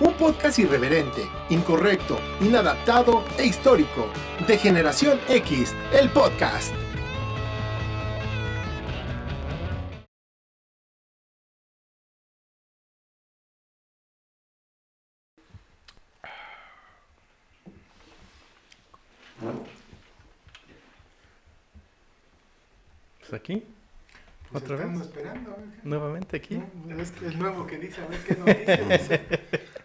Un podcast irreverente, incorrecto, inadaptado e histórico. De Generación X, el podcast. Que dice, a ver qué nos dice.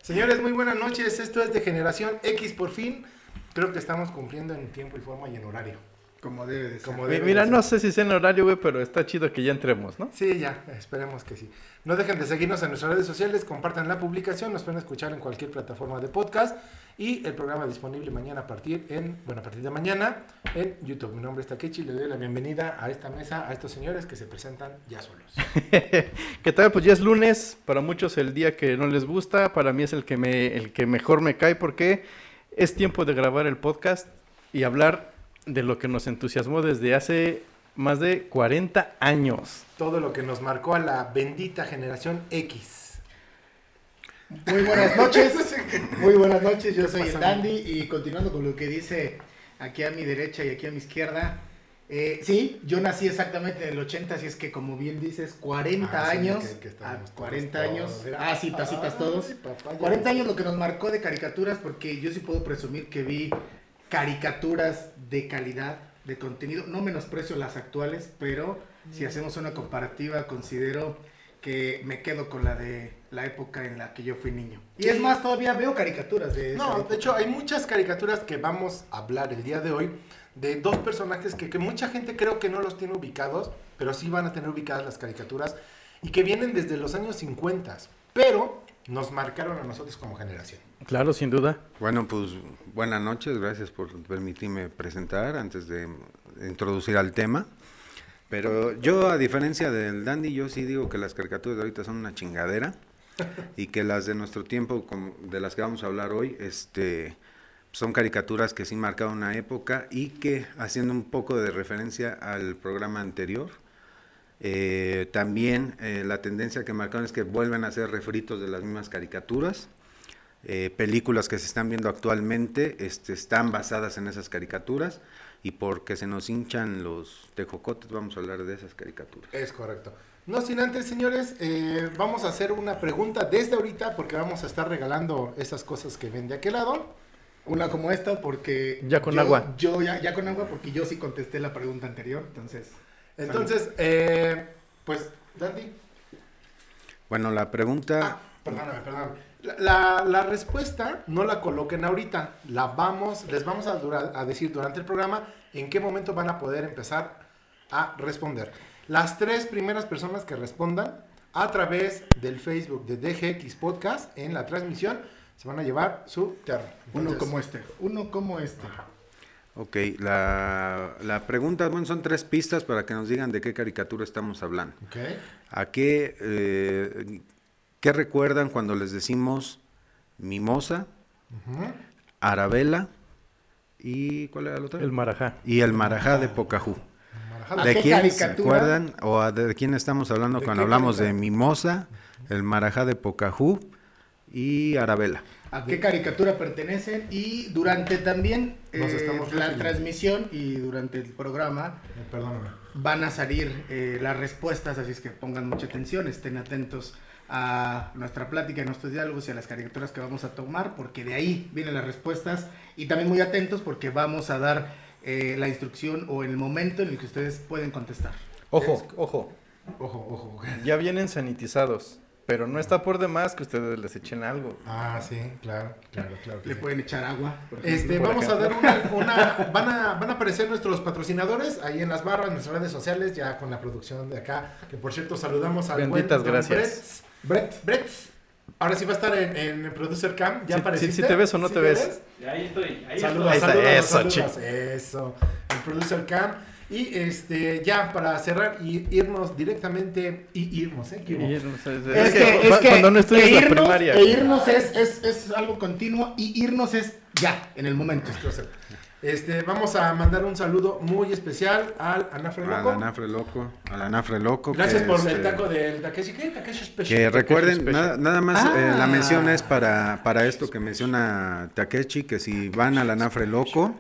Señores, muy buenas noches. Esto es de Generación X por fin. Creo que estamos cumpliendo en tiempo y forma y en horario. Como debe de ser. Como debe Mira, de no sé si sea en horario, güey, pero está chido que ya entremos, ¿no? Sí, ya, esperemos que sí. No dejen de seguirnos en nuestras redes sociales, compartan la publicación, nos pueden escuchar en cualquier plataforma de podcast y el programa disponible mañana a partir en, bueno, a partir de mañana en YouTube. Mi nombre es Takechi, le doy la bienvenida a esta mesa a estos señores que se presentan ya solos. ¿Qué tal? Pues ya es lunes, para muchos el día que no les gusta, para mí es el que, me, el que mejor me cae porque es tiempo de grabar el podcast y hablar de lo que nos entusiasmó desde hace más de 40 años. Todo lo que nos marcó a la bendita generación X. Muy buenas noches. Muy buenas noches. Yo soy pasa, el Dandy y continuando con lo que dice aquí a mi derecha y aquí a mi izquierda. eh, sí, yo nací exactamente en el 80, así es que como bien dices, 40 Ah, sí, años. que- que estábamos ah, 40 todos, años. todos. Ah, citas, citas todos. Ay, papá, ya 40 ves. años lo que nos marcó de caricaturas, porque yo sí puedo presumir que vi caricaturas de calidad, de contenido. No menosprecio las actuales, pero si hacemos una comparativa, considero que me quedo con la de la época en la que yo fui niño. Y es más, todavía veo caricaturas de No, época. de hecho hay muchas caricaturas que vamos a hablar el día de hoy de dos personajes que, que mucha gente creo que no los tiene ubicados, pero sí van a tener ubicadas las caricaturas y que vienen desde los años 50, pero nos marcaron a nosotros como generación. Claro, sin duda. Bueno, pues buenas noches, gracias por permitirme presentar antes de introducir al tema. Pero yo, a diferencia del Dandy, yo sí digo que las caricaturas de ahorita son una chingadera y que las de nuestro tiempo, como de las que vamos a hablar hoy, este, son caricaturas que sí marcaron una época y que, haciendo un poco de referencia al programa anterior, eh, también eh, la tendencia que marcaron es que vuelven a ser refritos de las mismas caricaturas. Eh, películas que se están viendo actualmente este, están basadas en esas caricaturas y porque se nos hinchan los tejocotes vamos a hablar de esas caricaturas. Es correcto. No sin antes, señores, eh, vamos a hacer una pregunta desde ahorita porque vamos a estar regalando esas cosas que ven de aquel lado. Una como esta, porque. Ya con yo- agua. Yo ya, ya con agua, porque yo sí contesté la pregunta anterior, entonces. Entonces, eh, pues, Dandy, Bueno, la pregunta, Ah, perdóname, perdóname. La, la- respuesta no la coloquen ahorita. La vamos, les vamos a, dura- a decir durante el programa en qué momento van a poder empezar a responder. Las tres primeras personas que respondan a través del Facebook de DGX Podcast en la transmisión se van a llevar su terror. Uno como este. Uno como este. ok, la, la pregunta, bueno, son tres pistas para que nos digan de qué caricatura estamos hablando. Ok. ¿A qué, eh, qué recuerdan cuando les decimos Mimosa, Ujú. Arabella y ¿cuál era el otro? El marajá. y el Marajá de Pocahú. Marajada. ¿A ¿De quién se acuerdan o a- de quién estamos hablando ¿De cuando hablamos de? Mimosa, el Marajá de Pocahú y Arabella. a qué caricatura pertenecen y durante también Nos eh, estamos la transmisión y durante el programa Eh, Perdóname. van a salir eh, las respuestas, así es que pongan mucha atención, estén atentos a nuestra plática, a nuestros diálogos y a las caricaturas que vamos a tomar, porque de ahí vienen las respuestas y también muy atentos porque vamos a dar eh, la instrucción o el momento en el que ustedes pueden contestar. Ojo, ojo. Ojo, ojo. Ya vienen sanitizados. Pero no está por demás que ustedes les echen algo. Ah, sí, claro, claro, claro. Le sí. pueden echar agua. Este, vamos a dar una, una- van, a, van a aparecer nuestros patrocinadores ahí en las barras, en nuestras redes sociales, ya con la producción de acá, que por cierto saludamos al Benditas buen gracias. Brett. Brett. Brett. Ahora sí va a estar en, en Producer Cam, ya Sí, apareciste. sí, sí te ves o no ¿Sí te ves? Ahí estoy, ahí Saludos, Ahí está, saludos, eso, saludos, eso. El Producer Cam. Y este, ya para cerrar y irnos directamente, y irnos, ¿eh? No sé, Es es que, que es que cuando no estudias e la irnos, primaria. e irnos es, es, es algo continuo y irnos es ya, en el momento. Este, vamos a mandar un saludo muy especial al Anafre Al Loco. Anafre Loco. Al Anafre Loco. Gracias que, por este, el taco del Takeshi. ¿Qué? Takeshi Special. Que recuerden, Special. nada, nada más eh, Ah. la mención es para, para esto que menciona Takechi, que si van al Anafre Loco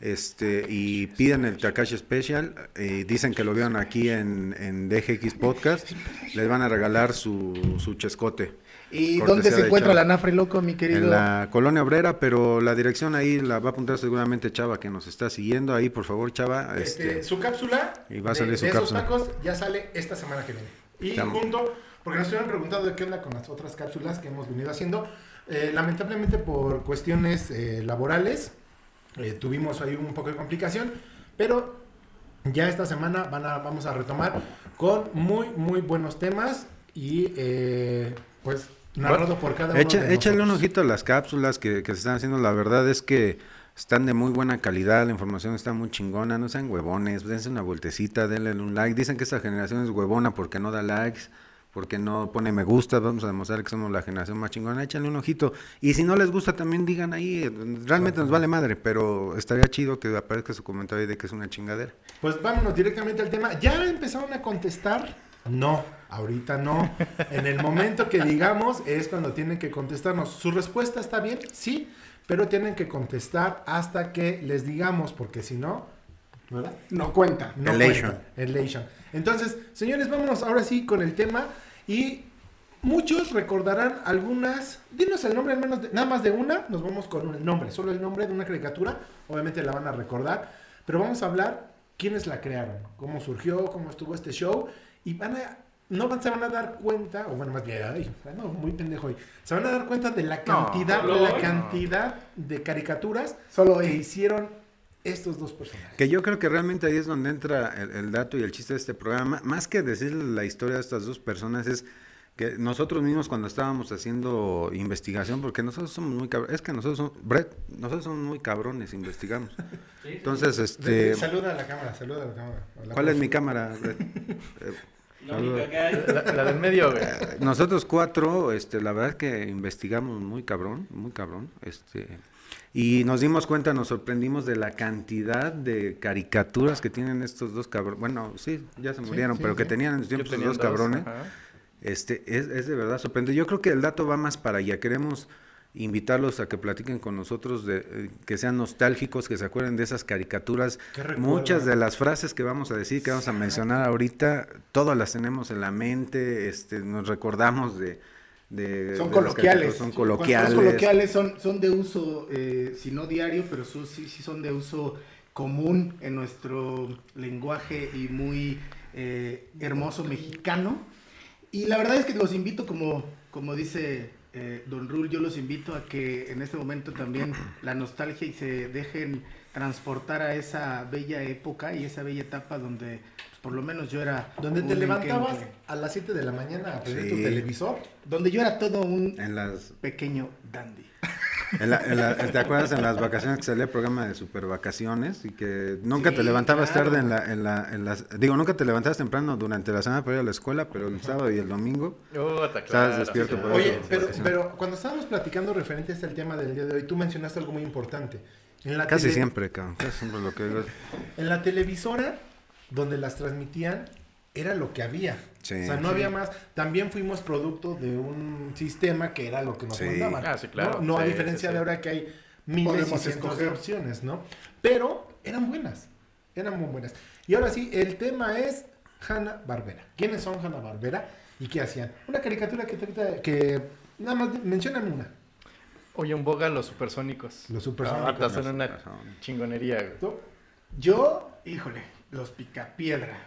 este, y piden el Takashi Special, y dicen que lo vieron aquí en, en DGX Podcast, les van a regalar su, su chescote. ¿Y dónde se encuentra Chava. la Nafre Loco, mi querido? En la colonia obrera, pero la dirección ahí la va a apuntar seguramente Chava, que nos está siguiendo. Ahí, por favor, Chava. Este, Este, su cápsula Y va a de- salir su de esos cápsula. tacos ya sale esta semana que viene. Y Tam- junto, porque nos estuvieron preguntando de qué onda con las otras cápsulas que hemos venido haciendo. Eh, lamentablemente por cuestiones eh, laborales eh, tuvimos ahí un poco de complicación, pero ya esta semana van a, vamos a retomar con muy, muy buenos temas y eh, pues narrado por cada uno Echa- de échale un ojito a las cápsulas que, que se están haciendo. La verdad es que están de muy buena calidad, la información está muy chingona. No sean huevones, dense una vueltecita, denle un like. Dicen que esta generación es huevona porque no da likes, porque no pone me gusta. Vamos a demostrar que somos la generación más chingona. Échale un ojito. Y si no les gusta, también digan ahí. eh, Realmente nos vale madre, pero estaría chido que aparezca su comentario de que es una chingadera. Pues vámonos directamente al tema. ¿Ya empezaron a contestar? No, ahorita no. En el momento que digamos es cuando tienen que contestarnos. ¿Su respuesta está bien? Sí, pero tienen que contestar hasta que les digamos, porque si no, ¿verdad? No cuenta. No Elation. cuenta. Elation. Entonces, señores, vámonos ahora sí con el tema y muchos recordarán algunas. Dinos el nombre al menos, de- nada más de una. Nos vamos con el nombre, solo el nombre de una caricatura. Obviamente la van a recordar, pero vamos a hablar quiénes la crearon, cómo surgió, cómo estuvo este show y van a no se van a dar cuenta, o bueno, más bien, ay, no, muy pendejo hoy. Se van a dar cuenta de la cantidad, de la cantidad de caricaturas Solo que hicieron estos dos personajes. Que yo creo que realmente ahí es donde entra el, el dato y el chiste de este programa. Más que decir la historia de estas dos personas, es que nosotros mismos cuando estábamos haciendo investigación, porque nosotros somos muy cabrones, es que nosotros somos, Brett, nosotros somos muy cabrones, investigamos. Entonces, este, Saluda a la cámara, saluda a la cámara. Hola, ¿cuál es mi cámara? Brett? Eh, La única que hay. La, la del medio, güey. Nosotros cuatro, este, la verdad que investigamos muy cabrón, muy cabrón, este, y nos dimos cuenta, nos sorprendimos de la cantidad de caricaturas que tienen estos dos cabrones. Bueno, sí, ya se murieron, sí, pero que tenían en tiempos tenía esos dos cabrones. ajá. Este, es, es de verdad sorprendente. Yo creo que el dato va más para allá. Queremos invitarlos a que platiquen con nosotros, de, eh, que sean nostálgicos, que se acuerden de esas caricaturas. Muchas de las frases que vamos a decir, que vamos a mencionar ahorita, todas las tenemos en la mente, este, nos recordamos de... de- Son de coloquiales. Son Son coloquiales. son, son de uso, eh, si no diario, pero son- sí, sí son de uso común en nuestro lenguaje y muy eh, hermoso mexicano. Y la verdad es que los invito, como, como dice eh, Don Rul, yo los invito a que en este momento también la nostalgia y se dejen transportar a esa bella época y esa bella etapa donde por lo menos yo era... Donde te levantabas a las 7 de la mañana a prender Sí. tu televisor. Donde yo era todo un En las, pequeño dandy. en la- en la- ¿Te acuerdas en las vacaciones que salía el programa de super vacaciones y que nunca te levantabas claro. tarde en la, en la, en las, digo, nunca te levantabas temprano durante la semana para ir a la escuela, pero el sábado y el domingo Puta, Estabas claro, despierto sí. por Oye, pero, pero cuando estábamos platicando referente a este tema del día de hoy, tú mencionaste algo muy importante. En la casi tele- siempre, cabrón, casi siempre lo que En la televisora, donde las transmitían, era lo que había. Sí. o sea, no Sí. había más. También fuimos producto de un sistema que era lo que nos Sí. mandaban. Ah, sí, claro. No, No a diferencia sí, sí. de ahora que hay miles Podemos y cientos de opciones, ¿no? Pero eran buenas. Eran muy buenas. Y ahora sí, el tema es Hanna Barbera. ¿Quiénes son Hanna Barbera y qué hacían? Una caricatura que, trata- que nada más mencionan una. Oye, en boga los supersónicos. Los supersónicos. Ah, son una chingonería, güey. Yo, híjole, los picapiedra.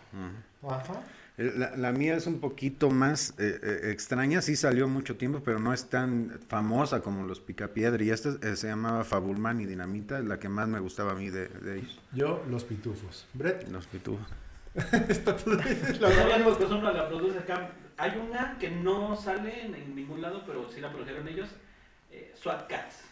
Ajá. La, la mía es un poquito más eh, eh, extraña, sí salió mucho tiempo, pero no es tan famosa como los Picapiedra. Y esta eh, se llamaba Fabulman y Dinamita, es la que más me gustaba a mí de, de ellos, Yo, los pitufos. Brett. los pitufos. La produce acá. Hay una que no sale en, en ningún lado, pero sí la produjeron ellos. Eh, SWAT Cats.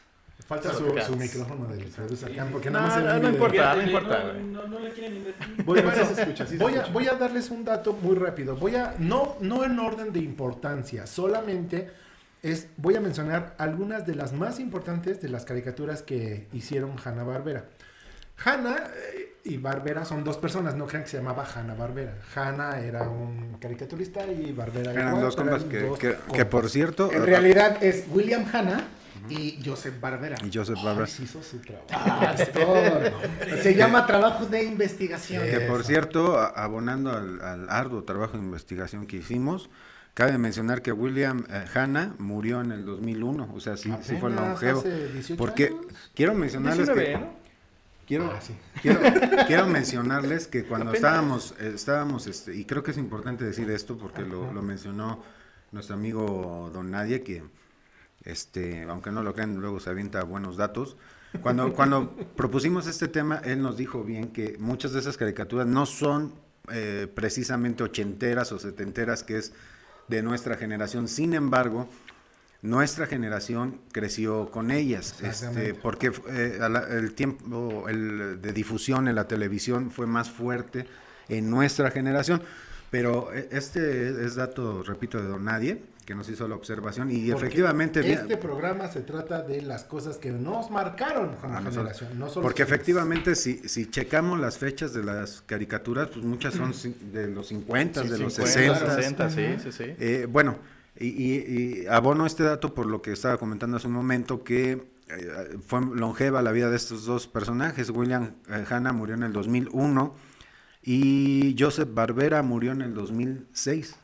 Falta su, su micrófono del producer Cam, porque No, nada más se no, no mi importa. no importa, no, no, no le quieren invertir. Voy, Bueno, sí se escucha, sí se voy a, voy a darles un dato muy rápido. Voy a, no, no en orden de importancia, solamente es, voy a mencionar algunas de las más importantes de las caricaturas que hicieron Hanna Barbera. Hanna eh, y Barbera son dos personas, no crean que se llamaba Hanna Barbera. Hanna era un caricaturista y Barbera Eran igual, dos pero compas eran que, dos que- compas. que, por cierto, En realidad es William Hanna y Joseph Barbera. y Joseph Ay, Barbara, sí hizo su trabajo. Ah. Se llama trabajo de investigación. que por cierto, abonando al, al arduo trabajo de investigación que hicimos, cabe mencionar que William eh, Hanna murió en el 2001, o sea, sí, sí fue longevo. hace 18 Porque años. quiero mencionarles 19, que... ¿no? Quiero, Ah, sí. quiero, quiero mencionarles que cuando estábamos, eh, estábamos este, y creo que es importante decir esto porque lo, lo mencionó nuestro amigo Don Nadie, que este, aunque no lo crean, luego se avienta buenos datos. Cuando, cuando propusimos este tema, él nos dijo bien que muchas de esas caricaturas no son eh, precisamente ochenteras o setenteras, que es de nuestra generación. Sin embargo, nuestra generación creció con ellas, este, porque eh, la- el tiempo el de difusión en la televisión fue más fuerte en nuestra generación. Pero eh, este es dato, repito, de Don Nadie, que nos hizo la observación y Porque efectivamente... Este programa se trata de las cosas que nos marcaron como a generación. No solo Porque efectivamente, si, si checamos las fechas de las caricaturas, pues muchas son de los 50, de los 50, 60. 60, sí, sí, sí. Eh, bueno, y, y- y abono este dato por lo que estaba comentando hace un momento, que eh, fue longeva la vida de estos dos personajes. William eh, Hanna murió en el 2001 y Joseph Barbera murió en el 2006.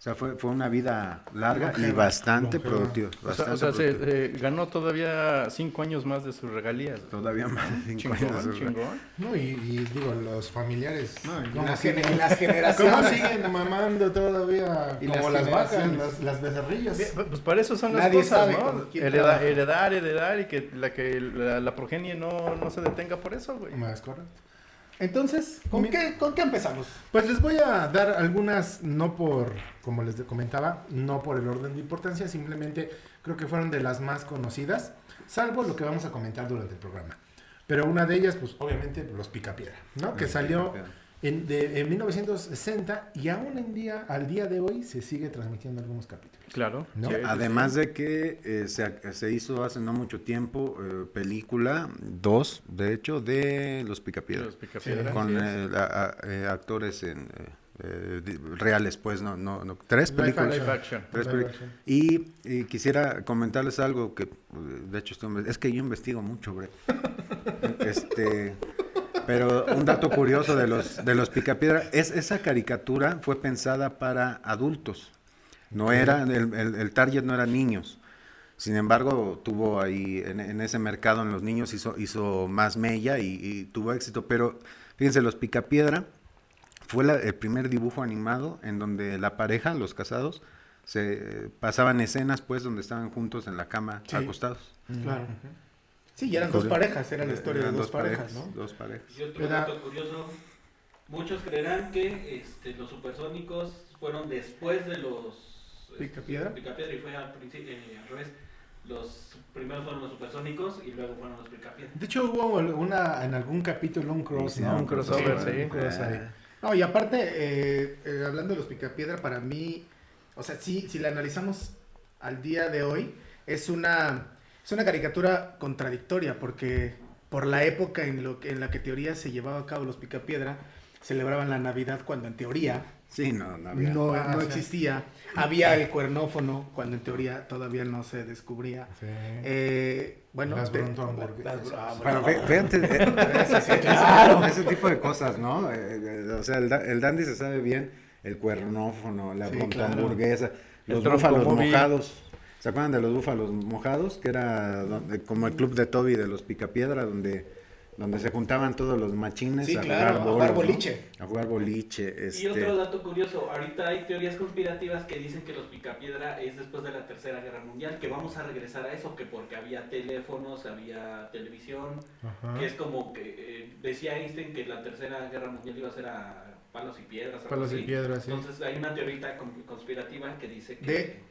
O sea, fue, fue una vida larga y bastante longeva. productiva. O sea, bastante o sea, se, productiva. eh, ganó todavía cinco años más de sus regalías. Todavía más de cinco Chingón, años chingón. No, y, y digo, los familiares. No, y ¿cómo las, siguen- gener- las ¿Cómo generaciones. siguen mamando todavía? Y como las las, vacas, las, las becerrillas. Pues para eso son las Nadie cosas, sabe ¿no? Heredar, heredar, heredar y que la que la, la progenie no, no se detenga por eso, güey. Más correcto. Entonces, ¿con Mi- qué, ¿con qué empezamos? Pues les voy a dar algunas, no por, como les comentaba, no por el orden de importancia, simplemente creo que fueron de las más conocidas, salvo lo que vamos a comentar durante el programa. Pero una de ellas, pues obviamente, Los Picapiedra, ¿no? Que salió Picapiedra. En, de- en 1960 y aún en día, al día de hoy, se sigue transmitiendo algunos capítulos. Claro. No, Sí, sí, Además de que eh, se, se hizo hace no mucho tiempo eh, película, dos de hecho, de Los. Picapiedra, Los picapiedra, con eh, a- a- eh, actores en, eh, eh, reales, pues, no, no, no, tres películas. Action. Tres. Y, y quisiera comentarles algo que, de hecho, estoy- es que yo investigo mucho, Brett. este, pero un dato curioso de los, de los Picapiedra, es, esa caricatura fue pensada para adultos. No era, el, el, el target no eran niños. Sin embargo, tuvo ahí, en, en ese mercado en los niños hizo, hizo más mella y, y tuvo éxito. Pero fíjense, los Picapiedra fue la- el primer dibujo animado en donde la pareja, los casados, se eh, pasaban escenas pues donde estaban juntos en la cama Sí. acostados. Claro. Sí, y eran dos parejas, era la historia de dos parejas, ¿no? Dos parejas. Y otro Era- dato curioso, muchos creerán que este, los supersónicos fueron después de los este, ¿Picapiedra? Picapiedra y fue al, principio, eh, al revés. Los primeros fueron los supersónicos y luego fueron los Picapiedra. De hecho, hubo una, en algún capítulo un cross, Sí, ¿no? un crossover, Sí, sí. un cross. Eh, No, y aparte, eh, eh, hablando de los Picapiedra, para mí, o sea, sí, si la analizamos al día de hoy, es una, es una caricatura contradictoria, porque por la época en, lo que, en la que teoría se llevaba a cabo los Picapiedra, celebraban la Navidad cuando en teoría Sí, no, no había. no, Ah, no sí. existía. Había el cuernófono, cuando en teoría todavía no se descubría. Sí. Eh, bueno, Las ah, Bueno, bueno. fí- fíjate, eh, ese- claro. ese tipo de cosas, ¿no? Eh, eh, o sea, el, el dandy se sabe bien el cuernófono, la Sí, claro. hamburguesa, los móvil. mojados. ¿Se acuerdan de los búfalos mojados? Que era donde- como el club de Toby de los Picapiedra, donde, donde se juntaban todos los machines Sí, a, claro, a jugar jugar bolos, ¿no? boliche. A jugar boliche. Y Este, otro dato curioso, ahorita hay teorías conspirativas que dicen que los Picapiedra es después de la Tercera Guerra Mundial, que vamos a regresar a eso, que porque había teléfonos, había televisión, Ajá. que es como que eh, decía Einstein que la Tercera Guerra Mundial iba a ser a palos y piedras. Palos y piedras, sí. Entonces hay una teoría con- conspirativa que dice que... De-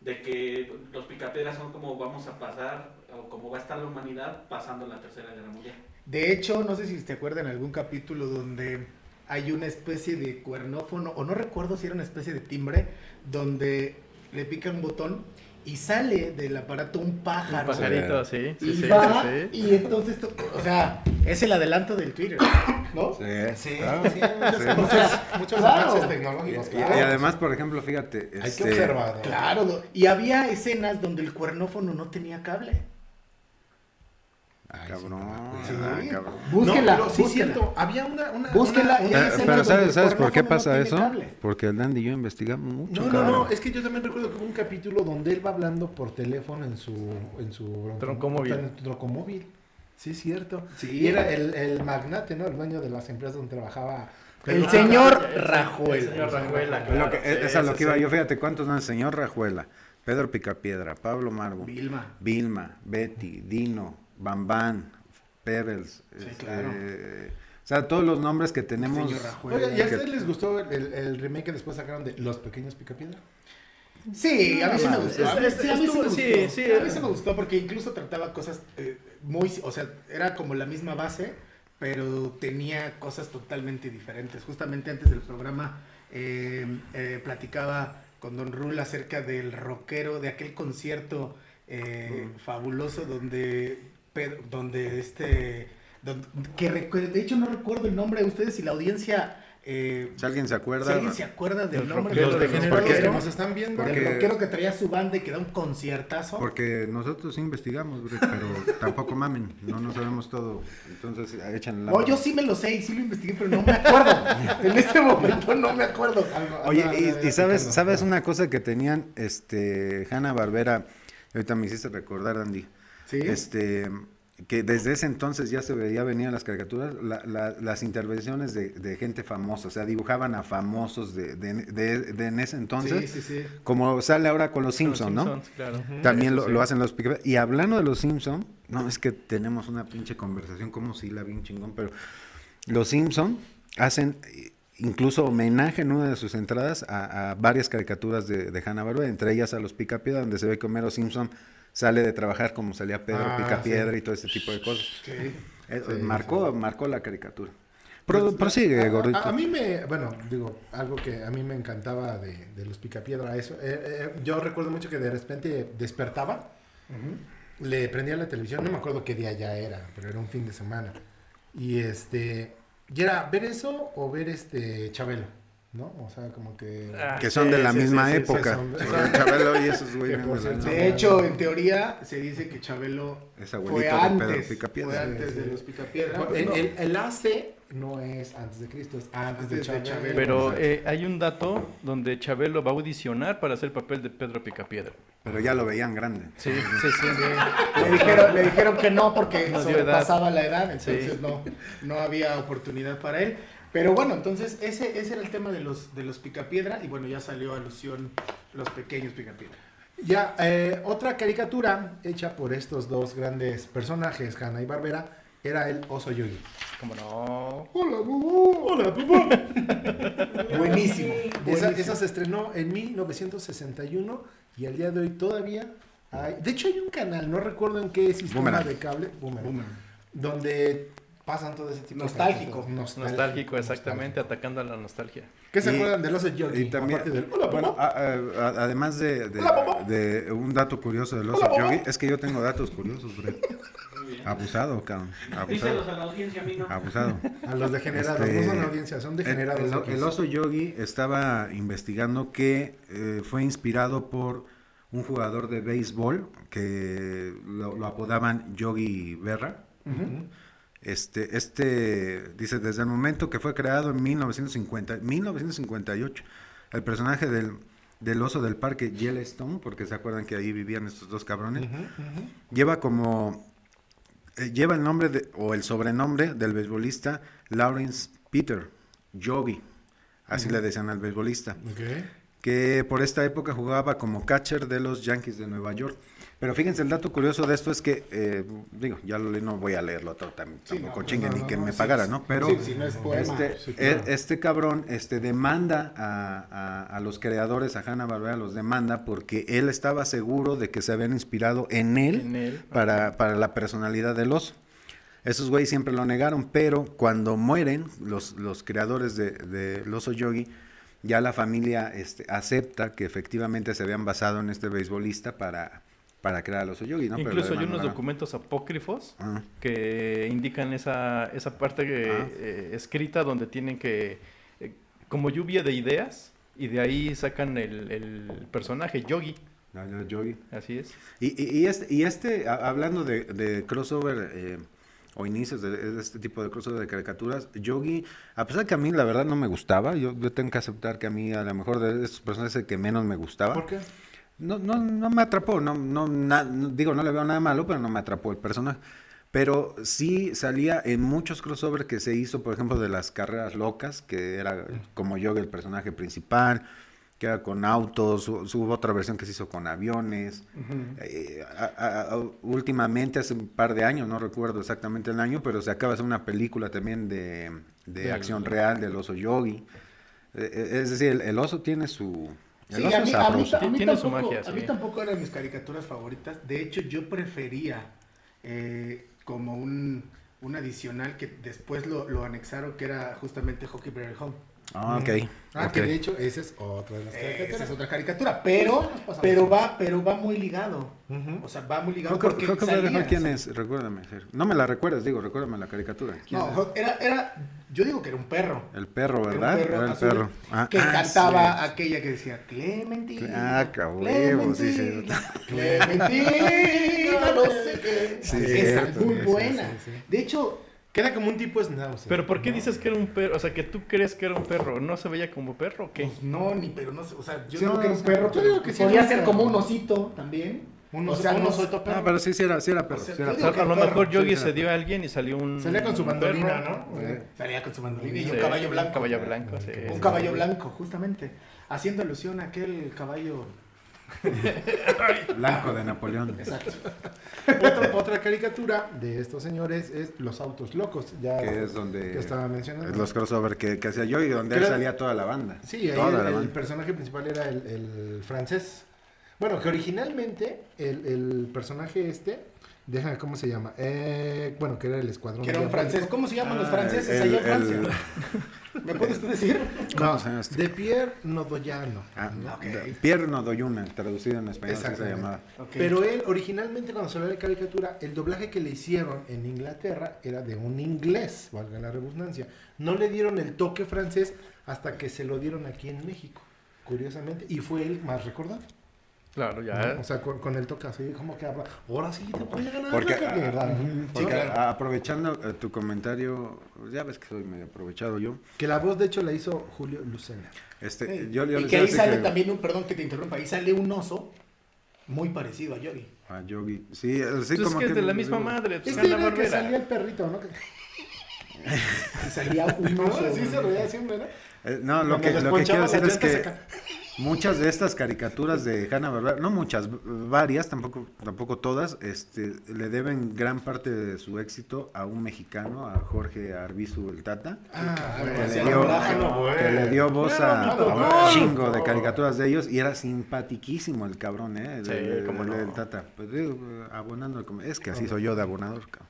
de que los picapiedras son como vamos a pasar, o como va a estar la humanidad pasando la Tercera Guerra Mundial. De hecho, no sé si te acuerdan algún capítulo donde hay una especie de cuernófono, o no recuerdo si era una especie de timbre, donde le pica un botón y sale del aparato un Un pájaro. pajarito, sí. Y Sí, sí, va, sí, sí. y entonces, to- o sea, es el adelanto del Twitter, ¿no? sí, Sí, claro. sí, muchos, Sí. muchos, muchos Claro. avances Y, tecnológicos. y- claro. y además, por ejemplo, fíjate. Hay que este, observar. ¿no? Claro, y había escenas donde el cuernófono no tenía cable. Ay, cabrón. sí, ah, Sí. cabrón. Búsquela, no, pero sí, búsquela. cierto. Había una. una Búsquela, una- Eh, pero ¿sabes, el ¿sabes por qué no pasa eso? cable. Porque el Dandy y yo investigamos mucho. No, no, cabrón. no, es que yo también recuerdo que hubo un capítulo donde él va hablando por teléfono en su en su Troncomóvil. en su troncomóvil. Sí, cierto. Sí. Y era el, el magnate, ¿no? El dueño de las empresas donde trabajaba. El señor El Rajuela. señor Rajuela, Es claro. lo que, sí, es lo que iba sí. yo. Fíjate cuántos no, el señor Rajuela, Pedro Picapiedra, Pablo Margo, Vilma. Vilma, Betty, Dino, Bambán, Pebbles. Sí, este, claro. O sea, todos los nombres que tenemos. Oiga, ¿y a que- ustedes les gustó el, el remake que después sacaron de Los Pequeños Picapiedra? Sí, a mí sí me gustó. A mí, Es- sí, a mí sí estuvo- me gustó. sí, sí, a mí era- sí me gustó porque incluso trataba cosas eh, muy, o sea, era como la misma base, pero tenía cosas totalmente diferentes. Justamente antes del programa eh, eh, platicaba con Don Rul acerca del rockero, de aquel concierto eh, fabuloso donde, Pedro- donde este, don- que de hecho no recuerdo el nombre de ustedes y la audiencia... eh, Si alguien se acuerda. si alguien se acuerda del nombre Los de los degenerados porque- que nos están viendo. porque- rockero que traía su banda y que da un conciertazo. Porque nosotros investigamos, pero tampoco mamen, no nos sabemos todo. Entonces, echan la. No, yo sí me lo sé y sí lo investigué, pero no me acuerdo. en este momento no me acuerdo. Oye, y, y sabes, sabes una cosa que tenían, este, Hanna Barbera, ahorita me hiciste recordar, Andy, Sí. este, que desde ese entonces ya se veía venir las caricaturas, la- la- las intervenciones de, de gente famosa, o sea, dibujaban a famosos de, de, de- en ese entonces, sí, sí, sí. como sale ahora con los Simpsons, ¿no? Simpsons, claro. También lo, hacen los Y hablando de los Simpson, no, es que tenemos una pinche conversación como si la bien chingón, pero los Simpson hacen incluso homenaje en una de sus entradas a, a varias caricaturas de, de Hanna-Barbera, entre ellas a los Picapiedra, donde se ve que Homero Simpson sale de trabajar como salía Pedro Ah, Picapiedra sí. y todo ese tipo de cosas. Sí. Eh, Sí, marcó, marcó la caricatura. Pro- Pues, prosigue, a- a- gordito. A, mí me, bueno, digo, algo que a mí me encantaba de, de los Picapiedra, eso. eh, eh, yo recuerdo mucho que de repente despertaba, le prendía la televisión, no me acuerdo qué día ya era, pero era un fin de semana. Y este, y era ver eso o ver este Chabelo, ¿no? O sea, como que... Ah, que son sí, de la sí, misma sí, sí, época. son- Chabelo y esos güeyes. De De hecho, en teoría se dice que Chabelo Es fue de antes, Picapiedra. fue antes Sí, de los Picapiedra. el, No. el, el AC no es antes de Cristo, es antes, de Antes de Chabelo. Chabelo. Pero eh, hay un dato donde Chabelo va a audicionar para hacer el papel de Pedro Picapiedra. Pero ya lo veían grande. Sí, sí, sí. Le dijeron, le dijeron que no porque No sobrepasaba la edad, entonces Sí. no, no había oportunidad para él. Pero bueno, entonces ese, ese era el tema de los, de los Picapiedra y bueno, ya salió alusión los pequeños Picapiedra. Ya, eh, otra caricatura hecha por estos dos grandes personajes, Hanna y Barbera, era el oso yogi. Como no. Hola, Bubu. Hola, Bubu. Buenísimo. Esa, buenísimo. esa se estrenó en 1961 y al día de hoy todavía hay. De hecho, hay un canal, no recuerdo en qué sistema Boomerang. de cable, Boomerang, Boomerang. donde pasan todo ese tipo Nostálgico. de cosas. Nostálgico, exactamente, atacando a la nostalgia. ¿Qué se Y- acuerdan del oso Yogi? Y también, Aparte del, Hola, bueno, papá. a- a- a- además de, de- Hola, de un dato curioso del oso Hola, papá. yogi, es que yo tengo datos curiosos, bien. Abusado, cabrón. Díselos Abusado. a la audiencia, amigo. Abusado. A los degenerados, Este, no son audiencia, son El, degenerados. el- oso yogi estaba investigando que eh, fue inspirado por un jugador de béisbol que lo, lo apodaban Yogi Berra. Este, este, dice, desde el momento que fue creado en 1950, 1958, el personaje del, del oso del parque Yellowstone, porque se acuerdan que ahí vivían estos dos cabrones, lleva como, eh, lleva el nombre de- o el sobrenombre del beisbolista Lawrence Peter, Yogi, así le decían al beisbolista que por esta época jugaba como catcher de los Yankees de Nueva York. Pero fíjense, el dato curioso de esto es que, eh, digo, ya lo no voy a leerlo todo, tam- Sí, tampoco no, chinguen no, ni que me pagara. ¿no? Pero Sí, si no es poema. este, e- claro. este cabrón este, demanda a, a- a los creadores, a Hanna Barbera, los demanda porque él estaba seguro de que se habían inspirado en él, En él. Para, para la personalidad del oso. Esos güeyes siempre lo negaron, pero cuando mueren los, los creadores de, de El Oso Yogi, ya la familia este, acepta que efectivamente se habían basado en este beisbolista para, para crear al Oso Yogi, ¿no? Incluso hay unos documentos apócrifos Ah, que indican esa, esa parte que, Ah. eh, escrita donde tienen que, eh, como lluvia de ideas, y de ahí sacan el, el personaje, Yogi, la- la Yogi. así es. Y, y- y este, y este, hablando de, de crossover eh, o inicios de, de este tipo de crossover de caricaturas, Yogi, a pesar que a mí la verdad no me gustaba, yo, yo tengo que aceptar que a mí a lo mejor de estos personajes es el que menos me gustaba. ¿Por qué? No, no, no me atrapó, no, no, na- no- digo, no le veo nada malo, pero no me atrapó el personaje. Pero sí salía en muchos crossover que se hizo, por ejemplo, de las carreras locas, que era como Yogi el personaje principal, que era con autos, hu- hubo otra versión que se hizo con aviones. Eh, a- a- a- últimamente, hace un par de años, no recuerdo exactamente el año, pero se acaba de hacer una película también de, de acción real del oso Yogi. Eh, eh, es decir, el, el oso tiene su... Sí, a mí, es a mí- sabroso. a mí Tiene su tampoco, magia, a mí tampoco eran mis caricaturas favoritas. De hecho, yo prefería eh, como un, un adicional que después lo, lo anexaron, que era justamente Hockey Bear Home. Ah, ok. Ah, ok. que de hecho esa es otra de las Eh, esa caricaturas. es otra caricatura, pero, pero, va, pero va muy ligado. Ujú. O sea, va muy ligado Creo que- porque creo que salía- Hall, ¿quién es? Recuérdame. No me la recuerdas, digo, recuérdame la caricatura. ¿Quién No, era, era, yo digo que era un perro. El perro, Era un ¿verdad? perro Era el azul perro. Ah, que ah, cantaba sí. aquella que decía Clementina. Ah, cabrón, sí, sí. Clementina, no sé qué. Sí, Esa es cierto, muy sí, buena. sí, sí. De hecho, Queda como un tipo schnauzer. Pero ¿por qué ¿no? dices que era un perro? O sea, que tú crees que era un perro, ¿no se veía como perro o qué? pues no, ni pero no sé, o sea, yo Sí, digo que era un perro, yo digo que sí podía ser como un osito también. Un o oso- sea, un no- osito perro. Ah, pero sí, sí era, sí era perro. O sea, sí era yo O perro. sea, a lo mejor Yogi sí, se dio a alguien y salió un Salía con su bandolina, perro. ¿no? Salía con su bandolina y Sí, un caballo blanco. Un caballo blanco, sí. Un caballo blanco, justamente. Haciendo alusión a aquel caballo. Blanco de Napoleón. Exacto. Otra, otra caricatura de estos señores es Los Autos Locos. Ya Que es donde. que estaba mencionando. Los crossover que, que hacía yo y donde Creo- salía toda la banda. Sí, ahí el, la el banda. personaje principal era el, el francés. Bueno, que originalmente el, el personaje este, déjame cómo se llama. Eh, bueno, que era el escuadrón. Que era un francés. ¿Cómo se llaman los Ah, franceses el- allá en el- Francia? ¿Me puedes tú decir? ¿Cómo No, se este? de Pierre Nodoyano. Ah, Ok. de- Pierre Nodoyuna, traducido en español, se llamaba. Ok. Pero él, originalmente, cuando salió de caricatura, el doblaje que le hicieron en Inglaterra era de un inglés, valga la redundancia. No le dieron el toque francés hasta que se lo dieron aquí en México, curiosamente, y fue el más recordado. Claro, ya. O sea, con, con el toque así, como que habla. Ahora sí te voy a ganar. Porque, la carrera". ah, aprovechando eh, tu comentario, ya ves que soy medio aprovechado yo. Que la voz, de hecho, la hizo Julio Lucena. Este, Sí. yo, yo y que ahí sale que- también un, perdón que te interrumpa, ahí sale un oso muy parecido a Yogi. A Yogi. Sí, eh, sí, Pues es como que es de la misma madre. pues, Este Hanna era el que salía el perrito, ¿no? Y salía un No, oso. sí se reía siempre, ¿no? Eh, no, lo Cuando que, lo que quiero decir es que. Muchas de estas caricaturas de Hanna Barbera, no muchas, varias, tampoco, tampoco todas, este, le deben gran parte de su éxito a un mexicano, a Jorge Arbizu el Tata, Ah, que, sí, le la dio, no, que le dio voz a, no, a un chingo de caricaturas de ellos y era simpatiquísimo el cabrón, ¿eh? Sí, de- no. del Tata. Pues digo, abonando, el es que así soy yo de abonador, cabrón.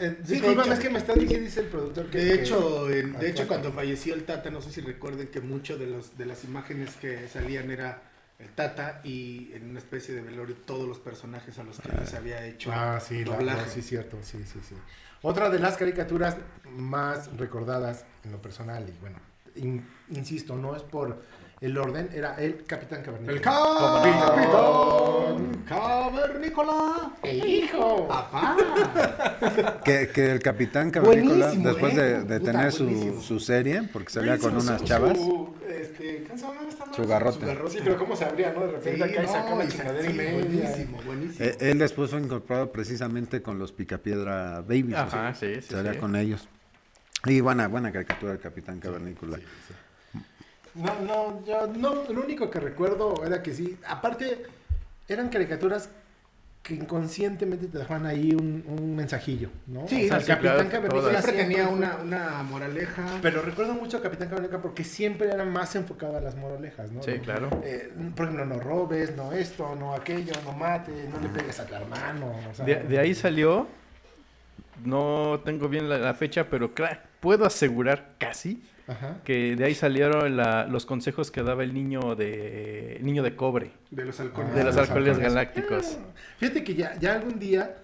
Eh, Sí, de hecho- es que me está diciendo, dice el productor que... De que- hecho, en- de hecho, cuando falleció el Tata, no sé si recuerden que mucho de los de las imágenes que salían era el Tata y en una especie de velorio todos los personajes a los que les había hecho Ah, sí, la, doblaje. no, sí, cierto, sí, sí, sí. Otra de las caricaturas más recordadas en lo personal, y bueno, in- insisto, no es por el orden, era el Capitán Cavernícola. El Capitán Cavernícola. ¡El hijo! Papá. Que, que el Capitán Cavernícola, Buenísimo, después ¿eh? de, de Puta, tener su, su serie, porque salía con unas su- chavas, Su, este, garrote. Su garrote. Sí, pero cómo se abría, ¿no? De repente acá y saca la chingadera sí, buenísimo, buenísimo. eh, él después fue incorporado precisamente con los Picapiedra Babies. Ajá, o sea, sí, sí, salía sí. con ellos. Y buena, buena caricatura del Capitán Cavernícola. No, no, yo no, lo único que recuerdo era que sí, aparte eran caricaturas que inconscientemente te dejaban ahí un, un mensajillo, ¿no? Sí, o sea, sí, Capitán claro. Siempre tenía una, una moraleja. Pero recuerdo mucho a Capitán Cavernícola porque siempre era más enfocado a las moralejas, ¿no? Sí, claro. Eh, por ejemplo, no robes, no esto, no aquello, no mates, no le pegues a tu hermano. o sea, De, de ahí salió, no tengo bien la, la fecha, pero puedo asegurar casi Ajá. que de ahí salieron la- los consejos que daba el niño de el niño de cobre, De los halcones. de los Ah, los alcoholes halcones. galácticos. Fíjate que ya, ya algún día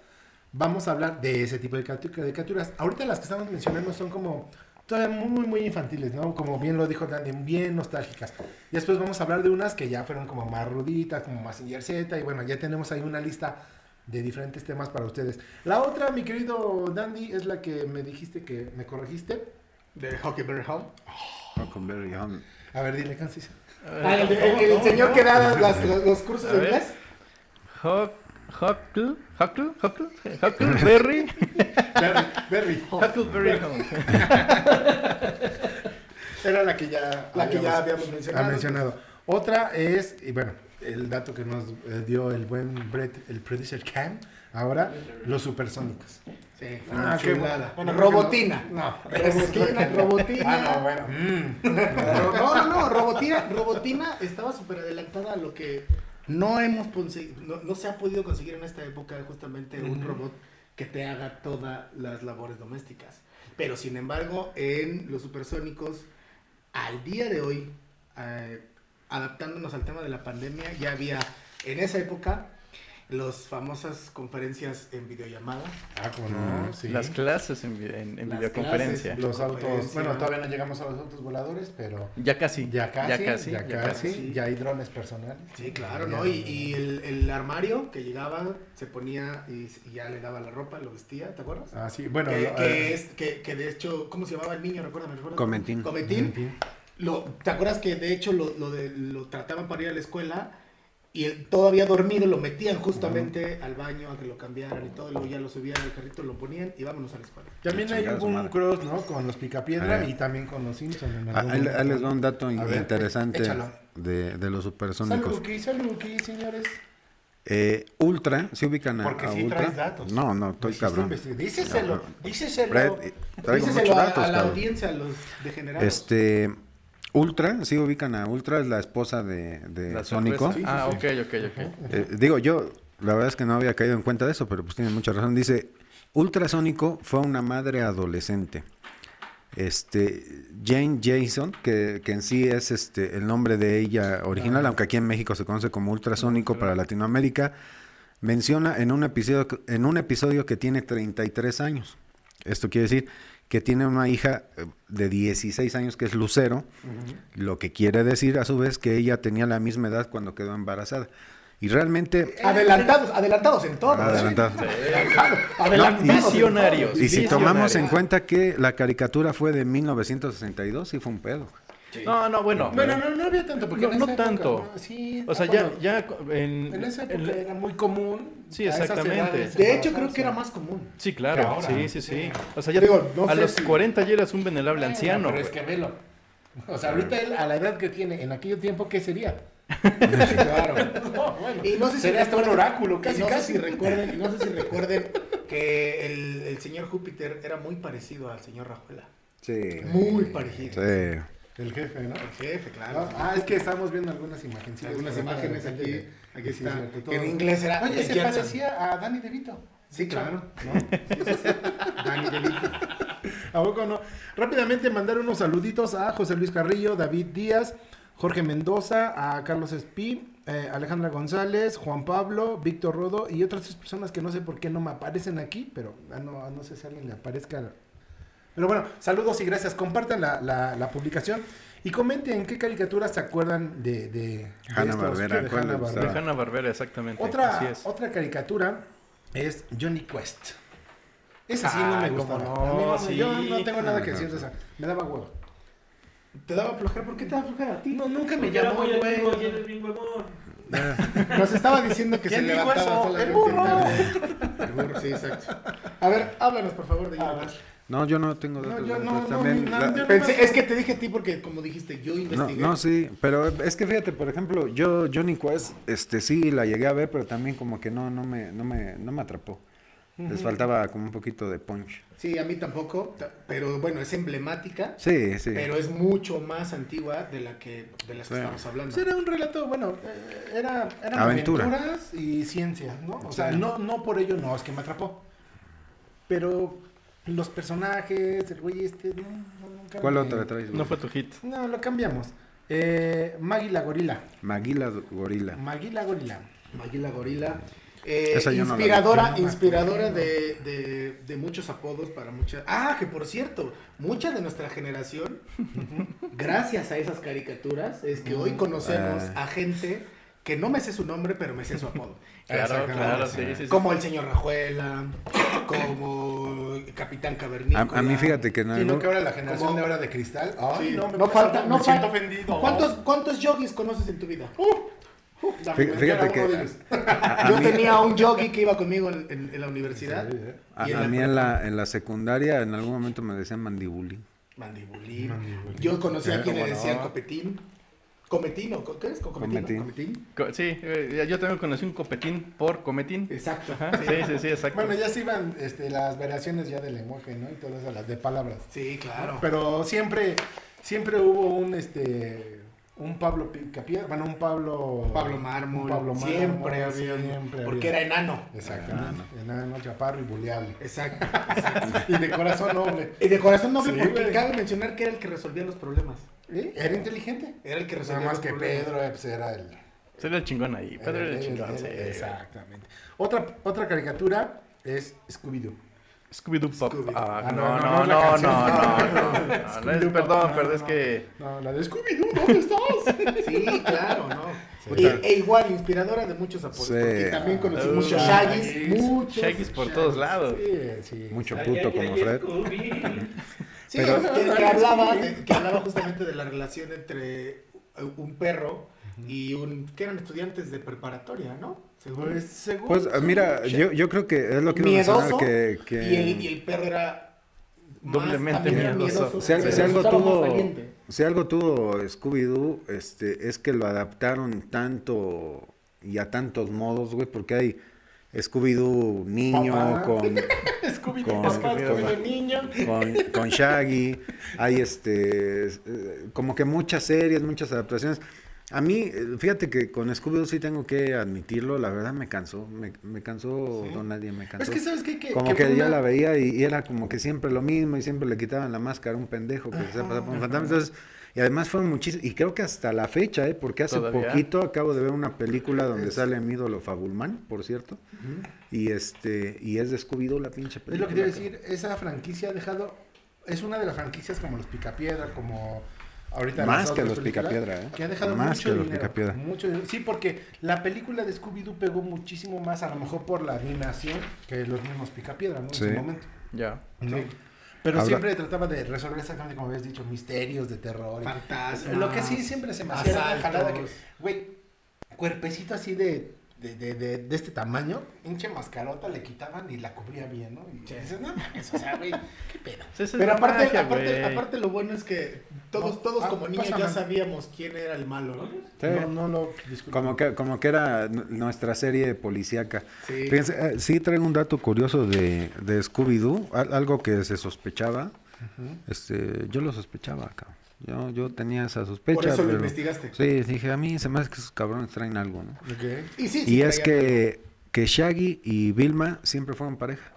vamos a hablar de ese tipo de caricatur- caricaturas. Ahorita las que estamos mencionando son como todavía muy, muy, muy infantiles, ¿no? Como bien lo dijo Dandy, bien nostálgicas. Y después vamos a hablar de unas que ya fueron como más ruditas, como más Z, y bueno, ya tenemos ahí una lista de diferentes temas para ustedes. La otra, mi querido Dandy, es la que me dijiste que me corregiste. De Huckleberry Home. Huckleberry Hound. A ver, dile, Cansis. El, el- el señor que da las- los, los cursos de inglés. Huck- Huckle, Huckle, Huckle, Huckleberry, Berry, Berry. Huckleberry Hound. Era la que ya, La que ya habíamos mencionado. ha mencionado. Otra es, y bueno, el dato que nos eh, dio el buen Brett, el producer Cam, ahora, los supersónicos. Sí, Ah, ah, chulada. bueno. robotina. No, Robotina, robotina. Ah, no, bueno. mm. No, no, no, Robotina, Robotina estaba súper adelantada a lo que no hemos conseguido, no, no se ha podido conseguir en esta época justamente un robot que te haga todas las labores domésticas. Pero sin embargo, en los supersónicos, al día de hoy, eh, adaptándonos al tema de la pandemia, ya había en esa época las famosas conferencias en videollamada. Ah, como no, sí. Las clases en, en- en Las videoconferencia. clases. Los autos, bueno, todavía no llegamos a los autos voladores, pero Ya casi. ya casi, Ya casi. ya ya casi, casi. ya hay drones personales. Sí, claro, ¿no? Y, y el, el armario que llegaba, se ponía y, y ya le daba la ropa, lo vestía, ¿te acuerdas? Ah, sí, bueno, que, lo- que eh, es, que, que de hecho, ¿cómo se llamaba el niño? Recuérdame, recuérdame. Comentín. Comentín. Comentín. Lo, ¿Te acuerdas que de hecho lo, lo, de- lo trataban para ir a la escuela y él todavía dormido lo metían justamente al baño a que lo cambiaran y todo, y luego ya lo subían al carrito, lo ponían y vámonos a la escuela. También hay un cross, ¿no? Con los Picapiedra y también con los Simpsons. en Ah, algún Ahí, ahí les va un dato ver, interesante de, de los supersónicos. Saluki, saluki, señores. Eh, Ultra, ¿se ubican a, Porque a sí Ultra? traes datos. No, no, estoy cabrón. Díceselo, díceselo. Díseselo muchos a, datos, a la cabrón. audiencia, a los degenerados. Este, Ultra, sí ubican a Ultra, es la esposa de, de La Sónico. Ah, ok, ok, ok. Eh, digo, yo la verdad es que no había caído en cuenta de eso, pero pues tiene mucha razón. Dice, Ultrasónico fue una madre adolescente. Este, Jane Jason, que, que en sí es este el nombre de ella original, aunque aquí en México se conoce como Ultrasónico para Latinoamérica, menciona en un episodio, en un episodio que tiene 33 años. Esto quiere decir que tiene una hija eh, de 16 años que es Lucero, lo que quiere decir a su vez que ella tenía la misma edad cuando quedó embarazada. Y realmente Adelantados, adelantados en todo. ¿eh? Adelantado. Adelantados en todo. Visionarios. Y si tomamos en cuenta que la caricatura fue de 1962, sí fue un pedo. No, no, bueno. Bueno, no, no había tanto. Porque No, en no esa época, tanto. ¿no? Sí, O sea, ah, ya, ya en, En esa época en- era muy común. Sí, exactamente. De hecho, creo que era más común. Sí, claro. ahora. Sí, sí, sí. O sea, ya Digo, no a los si- 40 ya eras un venerable Bueno, anciano. Pero es que velo. O sea, ahorita él, a la edad que tiene, en aquel tiempo, ¿qué sería? Claro. No, bueno, Y no sé si sería hasta un oráculo, casi, no casi. Sé si recuerden, y no sé si recuerden que el, el señor Júpiter era muy parecido al señor Rajuela. Sí. Muy parecido. Sí. El jefe, ¿no? El jefe, claro. Ah, es que estamos viendo algunas imágenes. Algunas imágenes aquí, aquí Sí, está. en inglés era Oye, se Jensen. parecía a Danny DeVito. Sí, claro. ¿no? Sí. Dani DeVito. ¿A poco no? Rápidamente mandar unos saluditos a José Luis Carrillo, David Díaz, Jorge Mendoza, a Carlos Espí, eh, Alejandra González, Juan Pablo, Víctor Rodo y otras tres personas que no sé por qué no me aparecen aquí, pero ah, no, no sé si alguien le aparezca. Pero bueno, saludos y gracias. Compartan la, la- la publicación y comenten qué caricaturas se acuerdan de, de, de Hanna-Barbera, estos- de ¿cuál les Hanna-Barbera. gustaba? Hanna Barbera, exactamente. Así Otra, es. otra caricatura es Johnny Quest. Esa sí no me Ah, gusta. cómo no, Yo no tengo nada que decir de esa. Me daba huevo. ¿Te daba flojera? ¿Por qué te daba flojera a ti? No, nunca me llamó güey. Nos estaba diciendo que se ¿Quién dijo levantaba eso? solamente ¡El burro! El burro, sí, exacto. A ver, háblanos por favor de Johnny. Quest. No, yo no tengo No, datos. yo no, otros. no, También ni- la- no, yo Pensé, es que te dije a ti porque como dijiste, yo No, investigué. no, sí, pero es que fíjate, por ejemplo, yo Johnny Quest, este sí la llegué a ver, pero también como que no, no me, no me, no me atrapó. Les faltaba como un poquito de punch. Sí, a mí tampoco, ta- pero bueno, es emblemática, Sí, sí. pero es mucho más antigua de la que de las que Sí. estamos hablando. Pues era un relato, bueno, eh, era, eran Aventura. aventuras y ciencia, ¿no? O sea, no, no por ello no, es que me atrapó. Pero los personajes, el güey este, no, no, nunca ¿Cuál me- otra traes? güey? No fue tu hit. No, lo cambiamos. Eh, Maggie la gorila. Maguila Gorila. Maggie la gorila. Maguila Gorila. Eh, Esa yo no la vi. inspiradora, Yo no me inspiradora de, de- de muchos apodos para muchas. Ah, que por cierto, mucha de nuestra generación, gracias a esas caricaturas, es que hoy conocemos Ah. a gente que no me sé su nombre, pero me sé su apodo. Claro, claro, sí, sí, sí. Como el señor Rajuela, como Capitán A, Cavernícola. a mí fíjate que en Sí, no algún- que ahora la generación Como- de ahora de cristal. Ay, Sí, no, me no falta, no me siento falta. ofendido. ¿Cuántos, ¿Cuántos yogis conoces en tu vida? Uh, uh, fíjate que- a- a Yo mí- tenía un yogi que iba conmigo en, en- en la universidad. Sí, a, y en a la mí en prepa. la, en la secundaria en algún momento me decían mandibulín. Mandibulín. Mandibulín. Yo conocí a quien le decían no. copetín. ¿Cometín o co- qué es? ¿Co- ¿Cometín? Cometín. ¿Cometín? Co- Sí, eh, yo también conocí un copetín por cometín. Exacto. Ajá, Sí, sí, sí, exacto. Bueno, ya se iban este, las variaciones ya del lenguaje, ¿no? Y todas las de palabras. Sí, claro. Pero siempre, siempre hubo un, este, un Pablo Picapiedra, bueno, un Pablo... Pablo Mármol. un Pablo Mármol, siempre había. siempre porque había. era enano. Exactamente, enano, chaparro y buleable. Exacto. y de corazón noble. Y de corazón noble, Sí, porque güey. cabe mencionar que era el que resolvía los problemas. ¿Eh? Era inteligente. Era el que Nada resolvía más los que problemas. Pedro eh, pues, era el... Sería el chingón ahí. Pedro era el el- chingón, el-. Exactamente. Otra, otra caricatura es Scooby-Doo. Scooby-Doo Pop. Scooby. Ah, Ah, no, no, no, no, la no, no, no, no, Perdón, pero es no. que... No, la de Scooby-Doo, ¿dónde estás? Sí, claro, ¿no? Sí. E igual, inspiradora de muchos apodos. Sí. Porque también conocí Uh, muchos Shaggy. Shaggys. Muchos Shaggy's por todos lados. Sí, sí. Mucho puto como Fred. Sí, Pero- que, que hablaba, de- que hablaba justamente de la relación entre eh, un perro y un... que eran estudiantes de preparatoria, ¿no? Según- Pues según... Pues mira, yo, yo creo que es lo que iba a que, que y, el, y el perro era Doblemente miedoso. Si, algo tuvo, si algo tuvo Scooby-Doo, este, es que lo adaptaron tanto y a tantos modos, güey, porque hay Scooby-Doo niño Papá. con, Scooby-Doo, con- con- niño. con, con Shaggy, hay este, eh, como que muchas series, muchas adaptaciones. A mí, eh, fíjate que con Scooby-Doo sí tengo que admitirlo, la verdad me cansó, me, me cansó Don Nadie, me cansó. Es que sabes qué? que Como que, ya una- la veía y, y era como que siempre lo mismo y siempre le quitaban la máscara a un pendejo que se pasaba por un fantasma. Entonces, y además fueron muchísimos, y creo que hasta la fecha, ¿eh? porque hace ¿Todavía? poquito acabo de ver una película donde sale mi ídolo Fabulman, por cierto, y este y es de Scooby-Doo la pinche Es película. lo que te iba a decir, esa franquicia ha dejado... Es una de las franquicias como los Picapiedra, como... Ahorita Más que los Picapiedra, ¿eh? Que ha dejado Más mucho que los dinero, Picapiedra. mucho dinero. Sí, porque la película de Scooby-Doo pegó muchísimo más, a lo mejor por la animación, que los mismos Picapiedra, ¿no? En Sí. su momento. Ya. ¿no? Pero Habla- siempre trataba de resolver exactamente como habías dicho, misterios de terror. Fantasmas. Lo que sí siempre se me hacía jalada que, güey, cuerpecito así de, de, de, de, de este tamaño, pinche mascarota le quitaban y la cubría bien, ¿no? Y dices, no mames, o sea, güey, qué pedo. Es Pero aparte, magia, aparte, aparte lo bueno es que todos, No, todos ah, como niños pásame. ya sabíamos quién era el malo, ¿no? Sí. No, no. Como que, como que era nuestra serie policíaca. Sí. Fíjense, eh, sí traigo un dato curioso de, de Scooby-Doo, al- algo que se sospechaba. este, yo lo sospechaba acá. Yo, yo tenía esa sospecha. Por eso lo investigaste. Sí, dije, a mí se me hace que esos cabrones traen algo, ¿no? Y, sí, sí y es que, que Shaggy y Vilma siempre fueron pareja.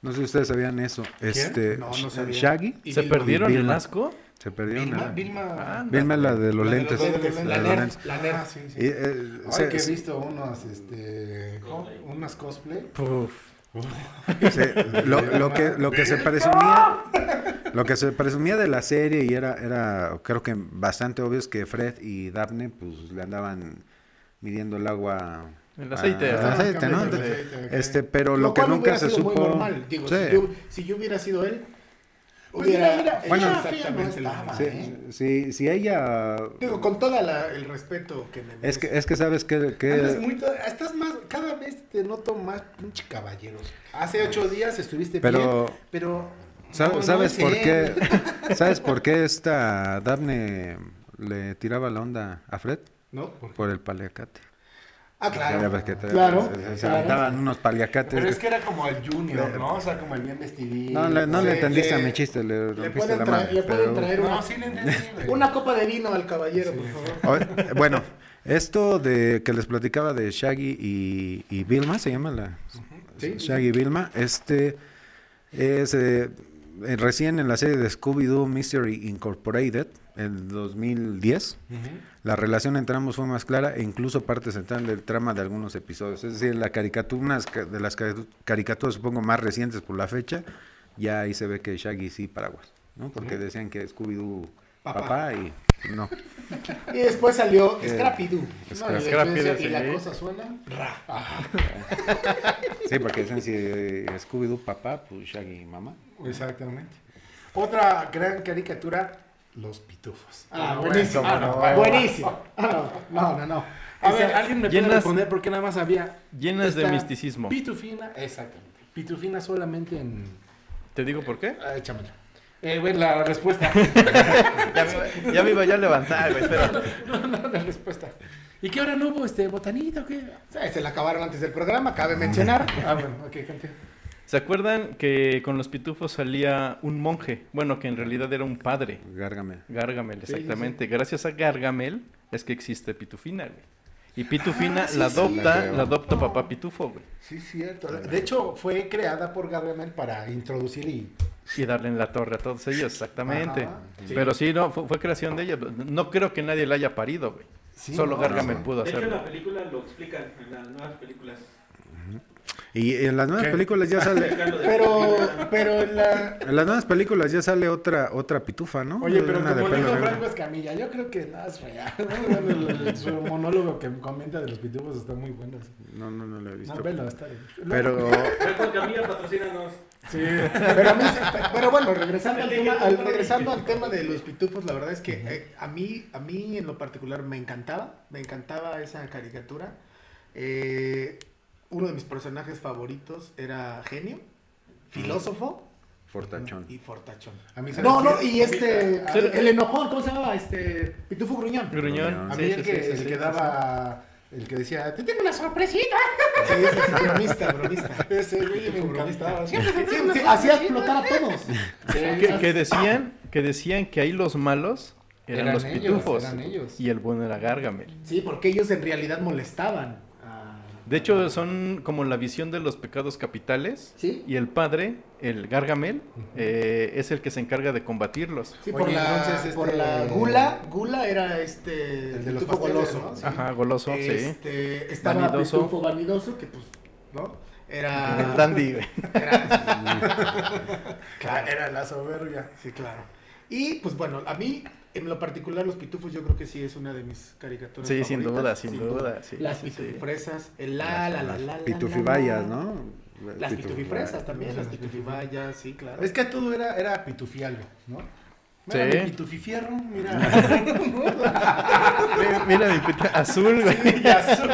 No sé si ustedes sabían eso. Este, No, no sabía. Shaggy Y ¿Se Vilma. perdieron el Vilma. asco? se perdieron. Vilma, el- Vilma, Ah, Vilma la de los La de lentes. los lentes, la la lentes. La. Ah, sí, sí. Y, eh, Ay, se- que he visto unos, este, unas cosplay. Puf. Lo, lo que, lo que se presumía lo que se presumía de la serie y era era creo que bastante obvio es que Fred y Daphne pues le andaban midiendo el agua El aceite, a- ajá. el aceite, ¿no? El aceite, ok. este pero lo, que cual nunca se supo normal. Digo, Sí. si, yo, si yo hubiera sido él, hubiera mira, mira, bueno, exactamente no estaba, mismo. ¿eh? Sí, si, si ella Digo, con todo el respeto que me es que es que sabes que, que muy estás más, cada vez te noto más pinche caballeros. Hace ocho días estuviste Pero- bien, pero... ¿Sab- no, ¿Sabes es por él. qué? ¿Sabes por qué esta Daphne le tiraba la onda a Fred? ¿No? Por el paliacate. Ah, claro. ves que te- Claro, se, se claro. aventaban unos paliacates. Pero es que era como el junior, ¿no? O sea, como el bien vestidito. No, le, no le entendiste le- a mi chiste, le, rompiste pueden, la traer, madre. le pueden pero- traer una, No, sí le entendí, güey. una copa de vino al caballero, por favor. Bueno, esto de que les platicaba de Shaggy y, y Vilma, se llama la Sí. Shaggy y Vilma, este es eh, eh, recién en la serie de Scooby-Doo Mystery Incorporated, en 2010, la relación entre ambos fue más clara e incluso parte central del trama de algunos episodios. Es decir, la caricatura, unas de las cari- caricaturas supongo más recientes por la fecha, ya ahí se ve que Shaggy sí paraguas, ¿no? Porque decían que Scooby-Doo Papá. papá. y no. Y después salió Eh, Scrappy-Doo. ¿no? Scrappy- Y de Scrappy, sí. y la cosa suena. Ra. Sí, porque dicen si eh, Scooby-Doo papá, pues Shaggy mamá. Exactamente. Otra gran caricatura, Los Pitufos. Ah, bueno, buenísimo. cómo Ah, no. no, buenísimo. Ah, no, no, no, no. A Esa- ver, alguien me puede llenas- responder por qué nada más había... Llenas de misticismo. Pitufina, exactamente. Pitufina solamente en... ¿Te digo por qué? Ah, échamela. Eh, bueno, la respuesta. Ya me, ya me iba yo a levantar, güey, espera. no, no, la respuesta. ¿Y qué hora no hubo este botanita o qué? Sí, se la acabaron antes del programa, cabe mencionar. Ah, bueno, ok, cante. ¿Se acuerdan que con los pitufos salía un monje? Bueno, que en realidad era un padre. Gargamel, sí, exactamente. Gracias a Gargamel es que existe Pitufina, güey. Y Pitufina Ah, sí, la sí. adopta, La la adopta papá Pitufo, güey. Sí, cierto. De hecho, fue creada por Gargamel para introducir y... Y darle en la torre a todos ellos, exactamente. Ajá, Pero sí, no, fue, fue creación de ella. No creo que nadie la haya parido, güey. Sí, Solo no, Gargamel no. pudo De hecho, en hacerlo. la película lo explican, en las nuevas películas. Y en las nuevas ¿Qué? películas ya sale. De Pero, pero en la. En las nuevas películas ya sale otra otra pitufa, ¿no? Oye, pero Una de como pelo dijo. Franco Escamilla, yo creo que nada es real. ¿no? Su monólogo que comenta de los pitufos está muy bueno. No, no, no lo he visto. No, velo, está bien. Pero Franco Camilla, patrocínanos. Sí. Pero, a mí se- pero bueno, regresando al, tema, al- regresando al tema de los pitufos, la verdad es que eh, a, mí, a mí en lo particular me encantaba, me encantaba esa caricatura. Eh, uno de mis personajes favoritos era Genio, filósofo Fortachón. y fortachón. A mí, ¿sabes No, no, y este, el enojón, ¿cómo se llamaba? Este, Pitufo Gruñón. Gruñón. A mí sí, el sí, que, sí, el sí, que sí, daba... El que decía, te tengo una sorpresita. Sí, sí, bromista, bromista. Ese güey me Pitufo encantaba. bromista. Sí, sí, hacía explotar a todos. sí. Que, que decían, que decían que ahí los malos eran, Eran los ellos, pitufos. eran ellos. Y el bueno era Gargamel. Sí, porque ellos en realidad molestaban. De hecho, son como la visión de los pecados capitales. Sí. Y el padre, el Gargamel, eh, es el que se encarga de combatirlos. Sí, Oye, por, la, entonces, por este- la gula, gula era este El de los pasteles, goloso. ¿no? Sí. Ajá, goloso, sí. Este, estaba Vanidoso. pitufo vanidoso, que pues, ¿no? Era... El dandy, güey. era- claro, Era la soberbia. sí, claro. Y pues bueno, a mí, en lo particular, los pitufos yo creo que sí es una de mis caricaturas Sí, sin duda, sin duda, sí, Las sí, sí. pitufifresas, el la, la, la, la, la, Pitufibayas. ¿no? Las pitufifresas también, las pitufifayas, sí, claro. Es que todo era, era pitufialgo, ¿no? Sí. Mira mi pitufifierro, mira. Mira, mira mi pita azul, güey. Y azul.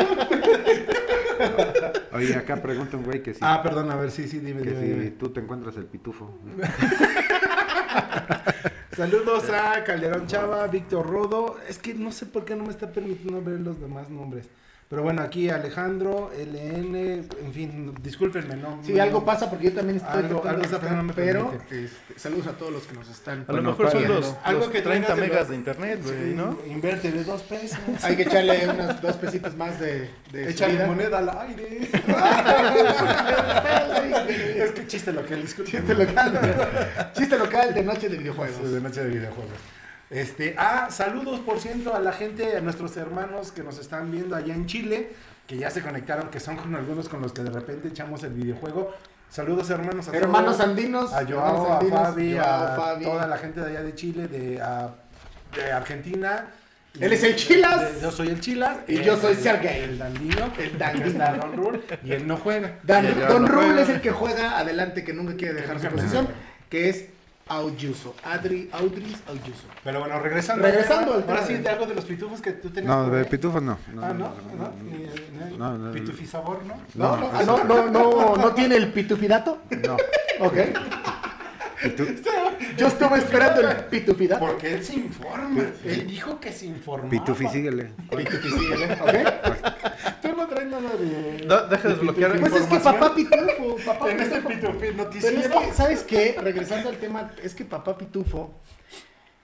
Oye, acá pregunta un güey que si, Ah, perdón, a ver, sí, sí, dime, que dime, si dime. tú te encuentras el pitufo. Saludos a Calderón Chava, Víctor Rodo. Es que no sé por qué no me está permitiendo ver los demás nombres. Pero bueno, aquí Alejandro, LN, en fin, discúlpenme, ¿no? Sí, algo pasa porque yo también estoy Algo- algo está, pero no me pero este, saludos a todos los que nos están. A lo mejor son los, Algo los que 30 traigas de megas de internet, güey, Sí, ¿no? Inverte de dos pesos. Hay que echarle unos dos pesitos más de, de Échale moneda al aire. es que chiste local, disculpe. Chiste local. Chiste local de noche de videojuegos. de noche de videojuegos. Este, ah, saludos por ciento a la gente, a nuestros hermanos que nos están viendo allá en Chile, que ya se conectaron, que son con algunos con los que de repente echamos el videojuego. Saludos hermanos a Hermanos todos. andinos. a Joao, a Fabi, Joao, a Fabi. toda la gente de allá de Chile, de, a- de Argentina. Él es el Chilas. De- yo soy el Chilas. Y yo soy Sergey. El Dandino. El Dandino. Está Don Rule, y él no juega. Dan- Don Rule es el que juega adelante, que nunca quiere dejar su posición, que es Auyuso. Adri, Audris Auyuso. Pero bueno, regresando. Regresando al Ahora sí, de- algo de los pitufos que tú tenías. No, de pitufos no. no, Ah, no, no, no. Pitufisabor, ¿no? No, No, no, no, no, no, no tiene el pitufidato. no. Ok. Yo estuve esperando el pitufidato. Porque él se informa. Él dijo que se informaba. Pitufi, síguele. Pitufisíguele, ¿ok? Tú no traes nada de. No, deja de desbloquear Pues es que información. papá pitufo, papá En este pitufi Pero noticiero. es que, ¿sabes qué? Regresando al tema, es que papá pitufo,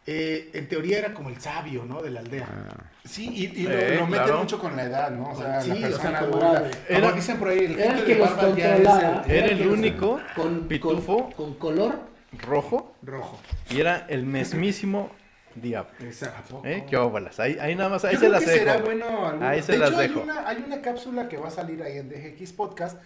eh, en teoría era como el sabio, ¿no? De la aldea. Sí, y, y lo, Eh, lo meten claro. mucho con la edad, ¿no? O sea, Sí, la o sea, persona como era- Como dicen por ahí, el era el que los controlaba. el- Era el único con, pitufo Con, con color rojo rojo. y era el mismísimo diablo. Exacto. ¿Eh? ¿Qué óvalas? Ahí, ahí nada más, ahí Yo se creo las que será dejo. bueno alguna- Ahí se de las hecho, dejo. Hay una, hay una cápsula que va a salir ahí en DGX Podcast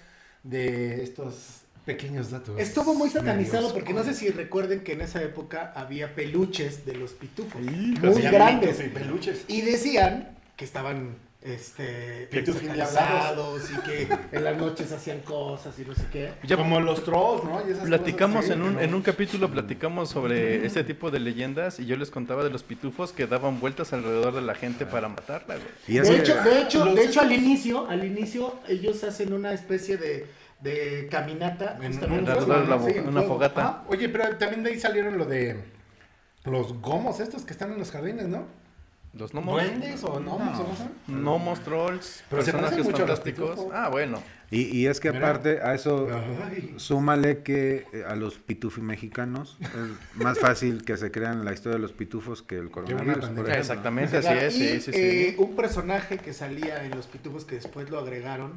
de estos pequeños datos. Estuvo muy satanizado porque no sé si recuerden que en esa época había peluches de los pitufos. Muy grandes. y peluches. Y decían que estaban este, satanizados y que en las noches hacían cosas y no sé qué. Ya Como los trolls, ¿no? Y esas Platicamos cosas, en un, ¿no? en un capítulo, platicamos sobre este tipo de leyendas y yo les contaba de los pitufos que daban vueltas alrededor de la gente para matarla. Y De que- hecho, de hecho, los- de hecho al inicio, al inicio ellos hacen una especie de, de caminata En en sí, en una fogata. Oye, pero también de ahí salieron lo de los gomos estos que están en los jardines, ¿no? Los gnomos, ¿Duendes o gnomos o cómo se llama? gnomos, trolls, Pero se personajes mucho a los fantásticos. pitufos. Ah, bueno. Y, y es que Mira. aparte a eso Ay. súmale que eh, a los pitufi mexicanos es más fácil que se crean la historia de los pitufos que el coronavirus. por pandemia. ejemplo. Exactamente, así es, y, sí, sí, sí. eh, un personaje que salía en los pitufos que después lo agregaron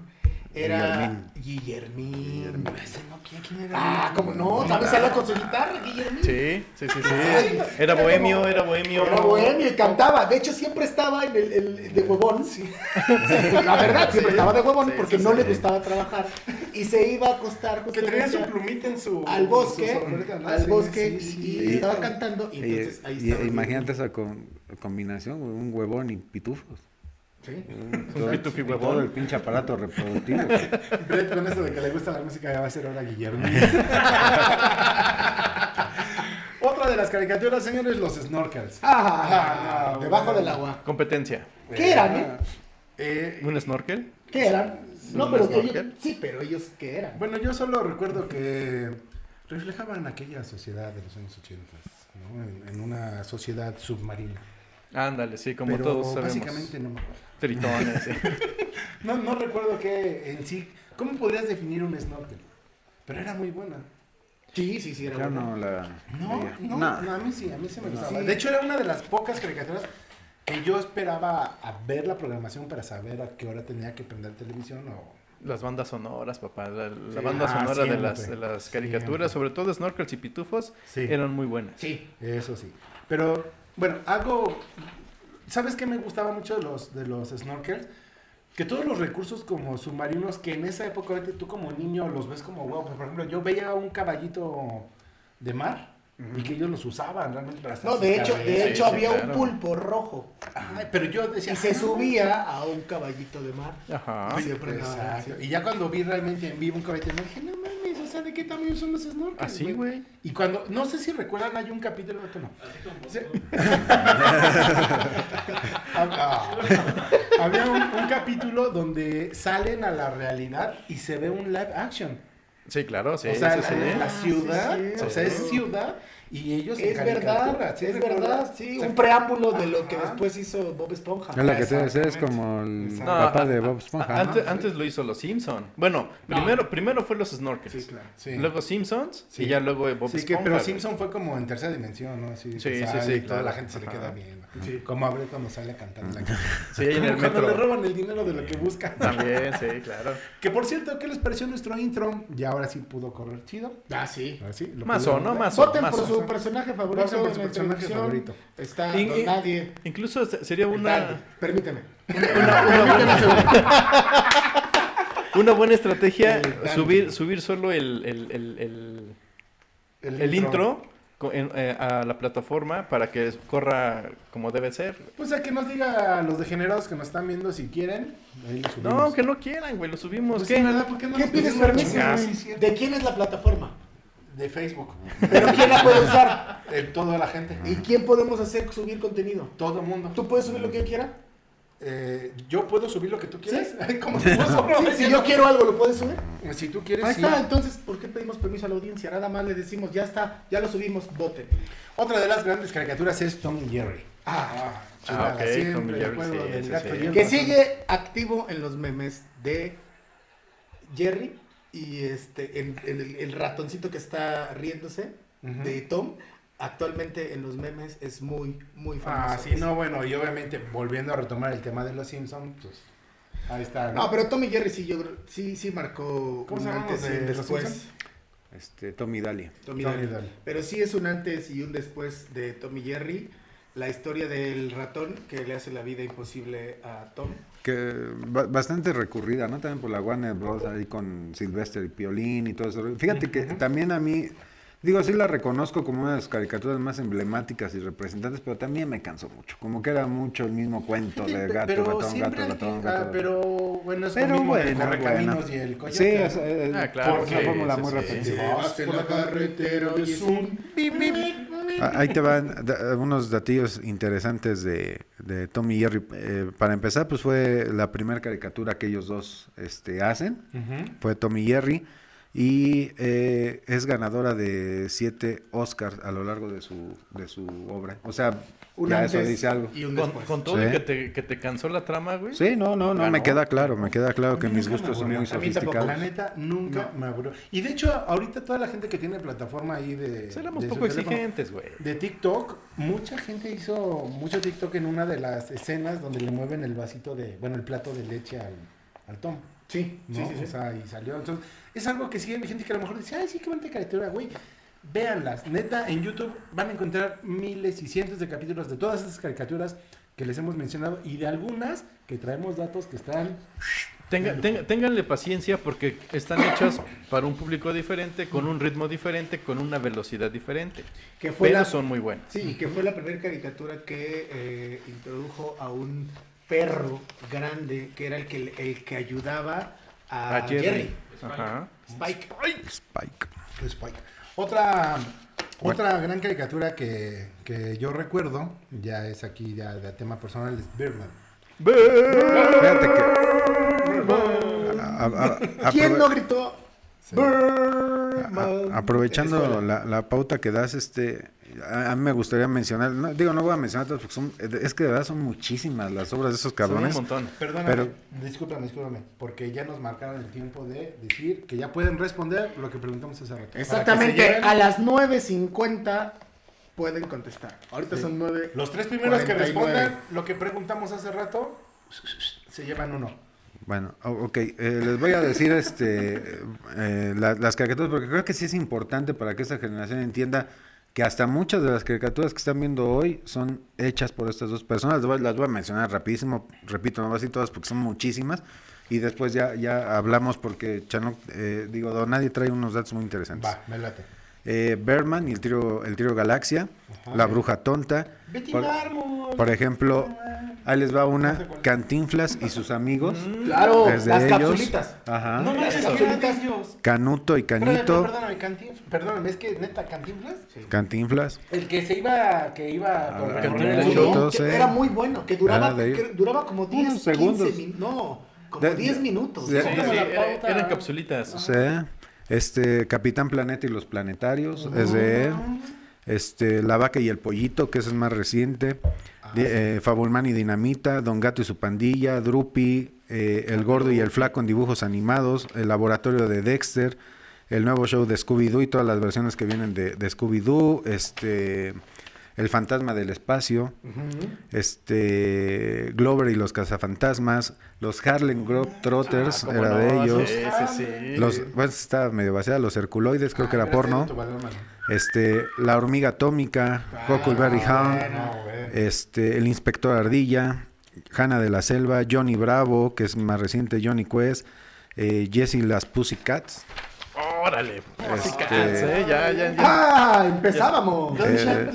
era Guillermín. Ese no, ¿quién, quién era? Ah, como no, también salía con su guitarra, Guillermín. Sí, sí, sí, sí. Era bohemio, era bohemio. Era bohemio y cantaba. De hecho, siempre estaba en el, el- de huevón. La verdad, siempre estaba de huevón Sí, porque sí, no sí. le gustaba trabajar. Y se iba a acostar Que tenía su plumita en su. al bosque, al Sí, bosque, sí, y, sí. estaba cantando. Y entonces ahí y- estaba. imagínate esa com- combinación, un huevón y pitufos. Sí. Todo, el pinche aparato reproductivo. Brett con eso de que le gusta la música ya va a ser ahora Guillermo. Otra de las caricaturas, señores, los snorkels. Ah, no, debajo bueno. del agua. Competencia. ¿Qué eran? eh? Eh, ¿Un snorkel? ¿Qué eran? No, ¿Un pero ellos, sí, pero ellos ¿qué eran? bueno, yo solo recuerdo que reflejaban aquella sociedad de los años 80, ¿no? en, en una sociedad submarina. Ándale, sí, como Pero todos sabemos. básicamente no me acuerdo. Tritones, sí. No, no recuerdo que en sí. ¿Cómo podrías definir un snorkel? Pero era muy buena. Sí, sí, sí, era Yo bueno. no la No, veía. no, No. no, a mí sí, a mí sí me gustaba. Sí. De hecho, era una de las pocas caricaturas que yo esperaba a ver la programación para saber a qué hora tenía que prender televisión o... Las bandas sonoras, papá. La, la Sí. banda Ah, sonora de, las, de las caricaturas, siempre. sobre todo Snorkels y Pitufos, Sí. eran muy buenas. Sí. Eso sí. Pero, bueno, algo... ¿Sabes qué me gustaba mucho de los, de los snorkels? Que todos los recursos como submarinos que en esa época ahorita tú como niño los ves como wow. Por ejemplo, yo veía un caballito de mar y que ellos los usaban realmente para hacer No, de hecho, de hecho sí, había claro. un pulpo rojo Ay, pero yo decía... y se "Ah, subía a un caballito de mar. Ajá. Exacto. así. Y ya cuando vi realmente en vivo un caballito de mar, dije, no mames, ¿de qué tamaño son los snorkels? Así, güey. Y cuando, no sé si recuerdan, hay un capítulo, otro no. Sí. Ah, Había un, un capítulo donde salen a la realidad y se ve un live action. Sí, claro, sí. o sea, sí, sí. la, la ciudad, sí, sí. o sea, es ciudad y ellos en Es verdad, ¿sí es verdad, sí, O sea, un preámbulo de lo que Ajá. después hizo Bob Esponja. Es la que te es como el No, papá a- de Bob Esponja. antes, antes lo hizo los Simpson. Bueno, primero, primero fue los Snorkels. Sí, claro. Sí. Luego Simpsons Sí. y ya luego Bob Sí, que, Esponja. pero. Simpson fue como en tercera dimensión, ¿no? Así, Sí, que sí, sale sí, y toda claro. la gente se le queda viendo. Sí. Como abre cuando sale a cantar en la calle. Sí, en el cuando le metro. roban el dinero de lo que buscan. También, sí, claro. Que por cierto, ¿qué les pareció nuestro intro? Ya ahora sí pudo correr chido. Ah, sí. Ahora sí. lo Mazo, pudieron ¿no? ver. Mazo, Voten por mazo. Su personaje favorito por su personaje favorito. Está Don Nadie. Incluso se- sería una, Permíteme. una, una buena, una buena estrategia subir, subir solo el, el, el, el- el intro eh, a la plataforma para que corra como debe ser. Pues a que nos diga a los degenerados que nos están viendo si quieren. Ahí lo subimos. No, que no quieran, güey, lo subimos. Pues ¿qué? sí, ¿verdad? ¿Por qué no ¿Qué nos pides permiso? ¿De quién es la plataforma? De Facebook. ¿Pero quién la puede usar? De toda la gente. ¿Y quién podemos hacer subir contenido? Todo el mundo. ¿Tú puedes subir lo que yo quiera? Eh, yo puedo subir lo que tú quieras. Como Sí, si yo quiero algo, ¿lo puedes subir? Si tú quieres, Ahí sí. está, entonces, ¿por qué pedimos permiso a la audiencia? Nada más le decimos, ya está, ya lo subimos, voten. Otra de las grandes caricaturas es Tom y Jerry. Ah, Tom y Jerry, sí, sí, sí. el que sigue activo en los memes de Jerry y este el, el ratoncito que está riéndose de Tom. Actualmente en los memes es muy, muy famoso. Ah, sí, no, bueno, y obviamente volviendo a retomar el tema de los Simpsons, pues ahí está. No, pero Tom y Jerry sí, yo creo- sí, sí marcó ¿Cómo un antes y un después. Este, Tommy Daly. Tom y Tom y Jerry. Daly. Pero sí es un antes y un después de Tom y Jerry. La historia del ratón que le hace la vida imposible a Tom. Que ba- bastante recurrida, ¿no? También por la Warner Bros. ahí con Sylvester y Piolín y todo eso. Fíjate que también a mí, digo, sí la reconozco como una de las caricaturas más emblemáticas y representantes, pero también me cansó mucho. Como que era mucho el mismo cuento de gato, pero ratón, gato, hay ratón, gato. ah, pero bueno, es Pero del bueno, Correcaminos bueno. y el coyote. Sí, es, es- Ah, claro, una sí, fórmula sí, muy sí. repetitiva. Por la carretera y es un. Ah, Ahí te van unos datillos interesantes de, de Tom y Jerry. Eh, para empezar, pues fue la primera caricatura que ellos dos este, hacen. Ujú. Fue Tom y Jerry. Y eh, es ganadora de siete Oscars a lo largo de su, de su obra. O sea, Un ya eso dice algo. y un Con, todo Sí. y que te, que te cansó la trama, güey. Sí, no, no, no, Ganó. me queda claro, me queda claro que mis gustos son muy A mí tampoco. sofisticados. La neta, nunca me aburrió. Y de hecho, ahorita toda la gente que tiene plataforma ahí de. Seremos poco exigentes, güey. De TikTok, mucha gente hizo mucho TikTok en una de las escenas donde le mueven el vasito de, bueno, el plato de leche al, al Tom. Sí, ¿no? sí, sí, sí. O sea, y salió. Entonces, es algo que sigue gente que a lo mejor dice, ay, sí, qué bonita caricatura, güey. Véanlas. Neta, en YouTube van a encontrar miles y cientos de capítulos de todas esas caricaturas que les hemos mencionado y de algunas que traemos datos que están. Tenga- tenga- ténganle paciencia porque están hechas para un público diferente, con un ritmo diferente, con una velocidad diferente. Que fue Pero la, son muy buenas. Sí, y que fue la primera caricatura que eh, introdujo a un perro grande que era el que, el que ayudaba a, A Jerry. Jerry. Ajá. Spike. Spike. Spike. Otra, otra gran caricatura que, que yo recuerdo, ya es aquí ya de tema personal, es Birdman. Fíjate que. a- a- a- ¿Quién no gritó? Sí. Birdman? A- aprovechando la, la pauta que das, este, a, a mí me gustaría mencionar, no, digo, no voy a mencionar todas porque son, es que de verdad son muchísimas las obras de esos Son un cabrones. montón. Perdóname, Pero- discúlpame, discúlpame, porque ya nos marcaron el tiempo de decir que ya pueden responder lo que preguntamos hace rato. Que Exactamente, lleven a las 9.50 pueden contestar. Ahorita Sí. son 9. Los tres primeros que 49. respondan lo que preguntamos hace rato, se llevan uno. Bueno, ok, eh, les voy a decir este, eh, la- las caricaturas, porque creo que sí es importante para que esta generación entienda que hasta muchas de las caricaturas que están viendo hoy son hechas por estas dos personas. Las voy, las voy a mencionar rapidísimo, repito, no voy a decir todas porque son muchísimas. Y después ya, ya hablamos porque Chano, eh, digo, Nadie trae unos datos muy interesantes. Va, me late. Eh, Berman y el trío, el trío Galaxia, La Bruja Tonta. Betty Por, por ejemplo, ahí les va una, Cantinflas y sus amigos. Claro, Es de las ellos. capsulitas. Ajá. No ¿qué eran capsulitas. Canuto y Canito. Perdóname, Cantinflas. Perdóname, es que neta, Cantinflas. Cantinflas. El que se iba, que iba Ah. Entonces, que era muy bueno, que duraba, Ah, que duraba como 10 Unos segundos. 15 min- no, como De- 10 minutos. ¿no? Sí, sí, eran capsulitas. Sí. Este, Capitán Planeta y los Planetarios, es de él. Este, La Vaca y el Pollito, que ese es más reciente. Di- eh, Fabulman y Dinamita, Don Gato y su pandilla, Drupi, eh, El Gordo y el Flaco en dibujos animados, El Laboratorio de Dexter, el nuevo show de Scooby-Doo y todas las versiones que vienen de, de Scooby-Doo, este, El Fantasma del Espacio, este, Glover y los Cazafantasmas, los Harlem Globetrotters, ¿Cómo era no? de ellos. Sí, sí, sí. Los, bueno, estaba medio vaciada, los Herculoides, creo que era Gracias porno. Este, La Hormiga Atómica, Huckleberry Hound, No, güey. este, El Inspector Ardilla, Hanna de la Selva, Johnny Bravo, que es más reciente, Johnny Quest, eh, Jessie las Pussycats, Órale. Este- eh, ya, ya, ya. ¡Ah! Empezábamos. Eh,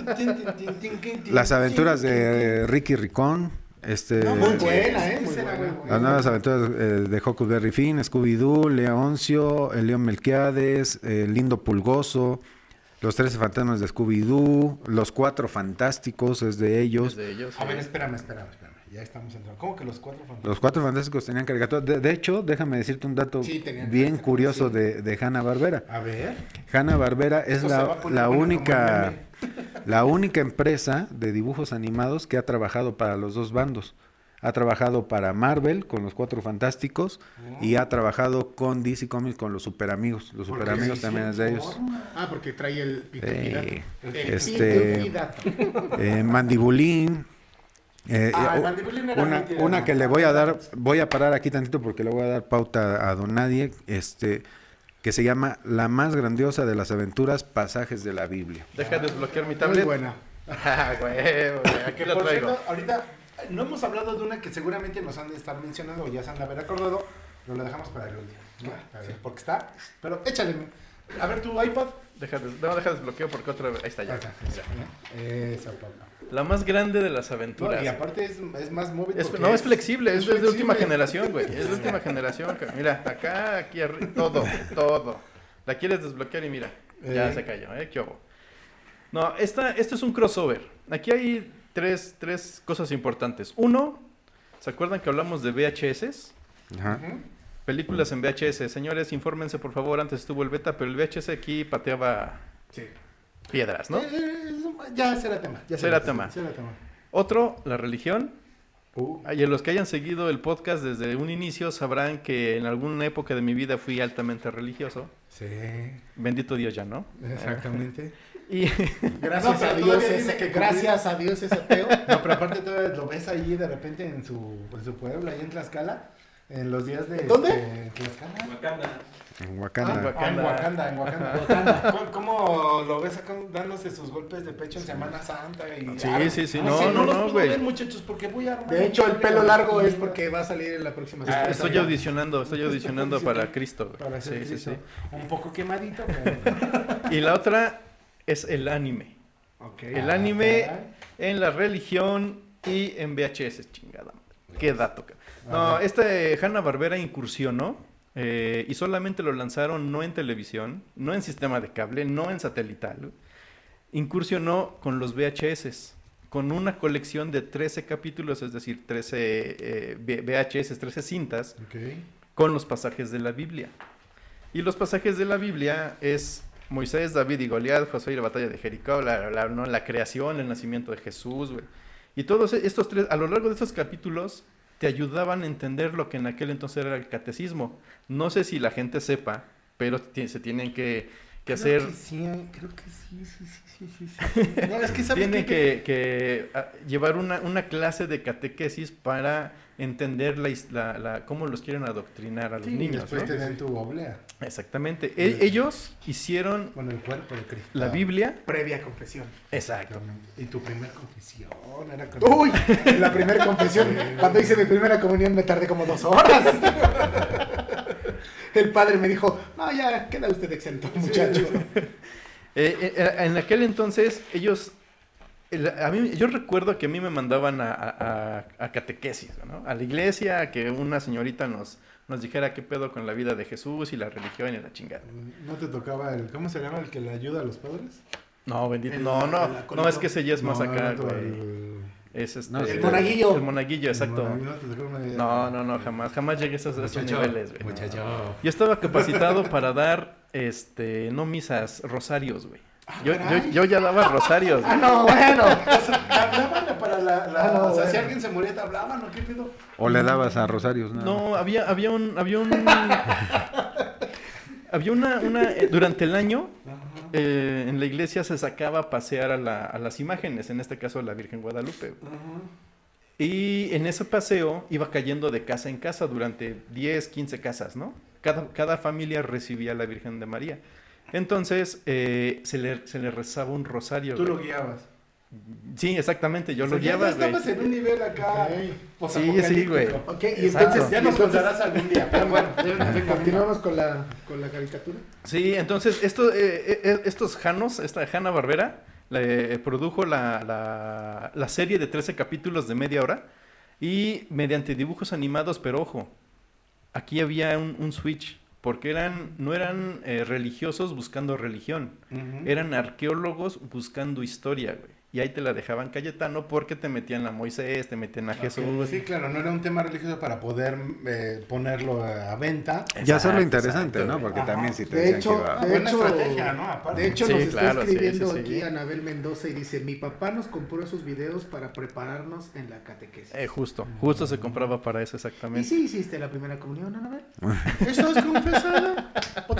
Las aventuras de Ricky Ricón, este, Muy buena, ¿eh? Muy buena. las nuevas aventuras eh, de Huckleberry Finn, Scooby-Doo, Leoncio, el León Melquiades, el Lindo Pulgoso, Los Trece Fantasmas de Scooby-Doo, Los Cuatro Fantásticos, es de ellos. Es de ellos. A ver, espérame, espérame, espérame. Ya estamos entrando. ¿Cómo que los cuatro fantasmas? Los Cuatro Fantásticos tenían caricaturas. De, de hecho, déjame decirte un dato Sí, bien curioso sí. de, de Hanna-Barbera. A ver. Hanna-Barbera es Esto se va la, única la única empresa de dibujos animados que ha trabajado para los dos bandos. Ha trabajado para Marvel con los Cuatro Fantásticos y ha trabajado con DC Comics con los Super Amigos. Los Super Porque Amigos sí, también es de ellos. Ah, porque trae el Eh. El este-. Eh, Mandibulín. Eh, Ah, el eh, una, muy que le voy a dar, voy a parar aquí tantito porque le voy a dar pauta a Don Nadie, este, que se llama La más grandiosa de las aventuras, pasajes de la Biblia. Deja de desbloquear mi Muy tablet. buena. Ah, güey, güey, aquí Que lo por traigo. cierto, ahorita no hemos hablado de una que seguramente nos han de estar mencionando o ya se han de haber acordado, pero la dejamos para el último. Porque está. Pero échale. A ver tu iPod. Deja de, no, deja desbloqueo porque otra vez. Ahí está ya. Acá, Eso, papá. La más grande de las No, aventuras. y aparte es, es más móvil. Es- no, es flexible, es, de flexible. última generación, güey. Es de última generación. Mira, acá, aquí arriba, todo, todo. La quieres desbloquear y mira, ya Eh. se cayó, ¿eh? ¿Qué hubo? No, esta, esto es un crossover. Aquí hay tres, tres cosas importantes. Uno, ¿se acuerdan que hablamos de VHS? Ajá. Películas en VHS. Señores, infórmense por favor, antes estuvo el beta, pero el VHS aquí pateaba Sí. piedras, ¿no? Eh, eh, ya será tema. Ya Será tema. Será tema. Otro, la religión. Uh, Y a los que hayan seguido el podcast desde un inicio sabrán que en alguna época de mi vida fui altamente religioso. sí, Bendito Dios ya, ¿no? exactamente. Y Gracias No, a Dios, tiene que gracias a Dios ese ateo. No, pero aparte todavía lo ves ahí de repente en su, en su pueblo, ahí en Tlaxcala, en los días de... ¿Dónde? este, en Tlaxcala. Wakanda. En Wakanda. Ah, en Wakanda, en Wakanda. ¿Cómo, cómo lo ves acá dándose sus golpes de pecho en Semana Santa? Y, Sí, Ah, sí, sí, ah, no, no, los no, güey. muchachos, porque voy a armar De hecho, el pelo largo la es porque va a salir en la próxima Ah, semana. estoy audicionando, estoy audicionando para Cristo. güey. Para Sí, sí, Cristo. sí. Un poco quemadito, pero... Y la otra es el anime. Ok. El Ah, anime en la religión y en VHS, chingada. Qué dato. ca- No, este Hanna Barbera incursionó eh, y solamente lo lanzaron no en televisión, no en sistema de cable, no en satelital. Incursionó con los VHS, con una colección de 13 capítulos, es decir, 13 eh, VHS, 13 cintas, con los pasajes de la Biblia. Y los pasajes de la Biblia es Moisés, David y Goliat, Josué y la batalla de Jericó, la, la- ¿no? la creación, el nacimiento de Jesús, güey. Y todos estos tres, a lo largo de estos capítulos, te ayudaban a entender lo que en aquel entonces era el catecismo. No sé si la gente sepa, pero se tienen que, que hacer... Que sí, creo que sí, sí, sí, sí, sí, sí. No, es que sabes Tienen qué? que, que, ah, llevar una, una clase de catequesis para entender la, la- la- cómo los quieren adoctrinar a los Sí, niños. después ¿no? te tu oblea. Exactamente. E- ellos hicieron Bueno, el cuerpo de Cristo. la Biblia. Previa confesión. Exacto. Y tu primer confesión era con... Uy, la primera confesión. Cuando hice mi primera comunión me tardé como dos horas. El padre me dijo, no, ya queda usted exento, muchacho. Eh, eh, en aquel entonces, ellos. el- a mí, yo recuerdo que a mí me mandaban a, a- a- a catequesis, ¿no? A la iglesia, a que una señorita nos, nos dijera qué pedo con la vida de Jesús y la religión y la chingada. ¿No te tocaba el... ¿Cómo se llama el que le ayuda a los padres? No, bendito. El- No, no. No, es que ese ya es más acá, no, güey. Es este, No, el monaguillo. El monaguillo, exacto. el- no No, no, no, jamás. Jamás llegué a esos, Muchacho, niveles, güey. muchacho. Yo estaba capacitado para dar, este, no misas, rosarios, güey. Yo, yo, yo ya daba rosarios. Ah, no, bueno. O sea, hablaban para la, la- Ah, no, o sea, si alguien se moría, te hablaban, ¿o qué pedo? O le dabas a Rosarios, ¿no? No, había, había un, había un, había una, una, eh, durante el año, eh, en la iglesia se sacaba a pasear a, la- a las imágenes, en este caso la Virgen Guadalupe. Y en ese paseo iba cayendo de casa en casa durante 10, 15 casas, ¿no? Cada, cada familia recibía a la Virgen de María. Entonces, eh, se, le, se le rezaba un rosario. Tú lo guiabas. Sí, exactamente, yo O lo sea, güey. estabas en un nivel acá. Sí, sí, güey. Ok, y entonces Ya nos contarás algún día. Pero bueno, Continuamos con la, con la caricatura. Sí, entonces esto, eh, eh, estos Janos, esta Hanna Barbera, produjo la, la- la serie de 13 capítulos de media hora y mediante dibujos animados, pero ojo, aquí había un, un switch, porque eran, no eran eh, religiosos buscando religión, eran arqueólogos buscando historia, güey. Y ahí te la dejaban Cayetano porque te metían a Moisés, te metían a Jesús. Sí, claro, no era un tema religioso para poder eh, ponerlo a venta. Ya hacerlo Exacto, interesante, ¿no? Porque Ajá. también si te De decían hecho, que iba... De buena hecho, estrategia, ¿no? Aparte. de hecho Sí, nos claro, está escribiendo sí, sí. aquí Anabel Mendoza y dice, mi papá nos compró esos videos para prepararnos en la catequesis. Eh, justo, justo se compraba para eso ¿Y exactamente. sí hiciste la primera comunión, Anabel? ¿Estás confesada?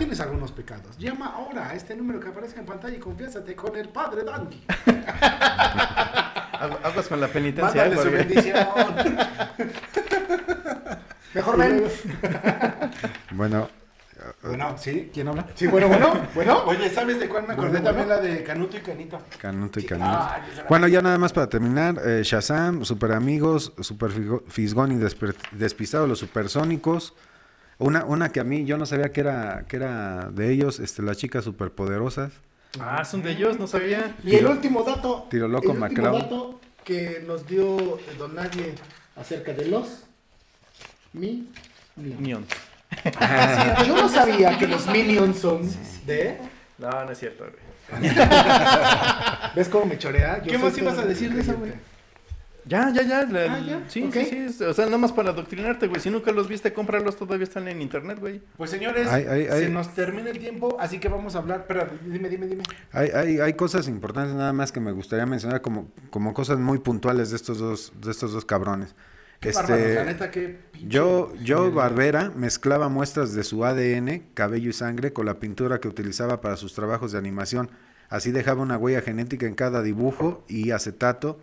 ¿O tienes algunos pecados? Llama ahora a este número que aparece en pantalla y confiésate con el Padre Dandy. Agu- Aguas con la penitencia. Mándale su bendición. Mejor ven. Bueno, Bueno, ¿sí? ¿Quién habla? Sí, bueno, bueno, bueno. Oye, ¿sabes de cuál me acordé? Bueno, También la de Canuto y Canito. Canuto y Sí. Ah, era- Bueno, ya nada más para terminar, eh, Shazam, Super Amigos, Super Fisgón y Despistado, los Supersónicos. Una, una que a mí yo no sabía que era, que era de ellos, este, las chicas superpoderosas. Ah, son de ellos, no sabía. Y el último dato. Tiro Loco el último dato que nos dio Don Nadie acerca de los mi Minions. Yo no sabía que los Minions son de. No, no es cierto, güey. ¿Ves cómo me chorea? Yo ¿Qué más ibas a decir de eso, güey? Ya, ya, ya. la- Ah, ya, Sí, sí, sí. O sea, nada más para adoctrinarte, güey. Si nunca los viste, cómpralos. Todavía están en internet, güey. Pues señores, Ay, ay, ay. se nos termina el tiempo, así que vamos a hablar. Pero dime, dime, dime. Hay, hay, hay cosas importantes nada más que me gustaría mencionar como, como cosas muy puntuales de estos dos, de estos dos cabrones. Qué Este, bárbaros, la neta, qué pinche Yo, yo. Barbera mezclaba muestras de su ADN, cabello y sangre con la pintura que utilizaba para sus trabajos de animación. Así dejaba una huella genética en cada dibujo y acetato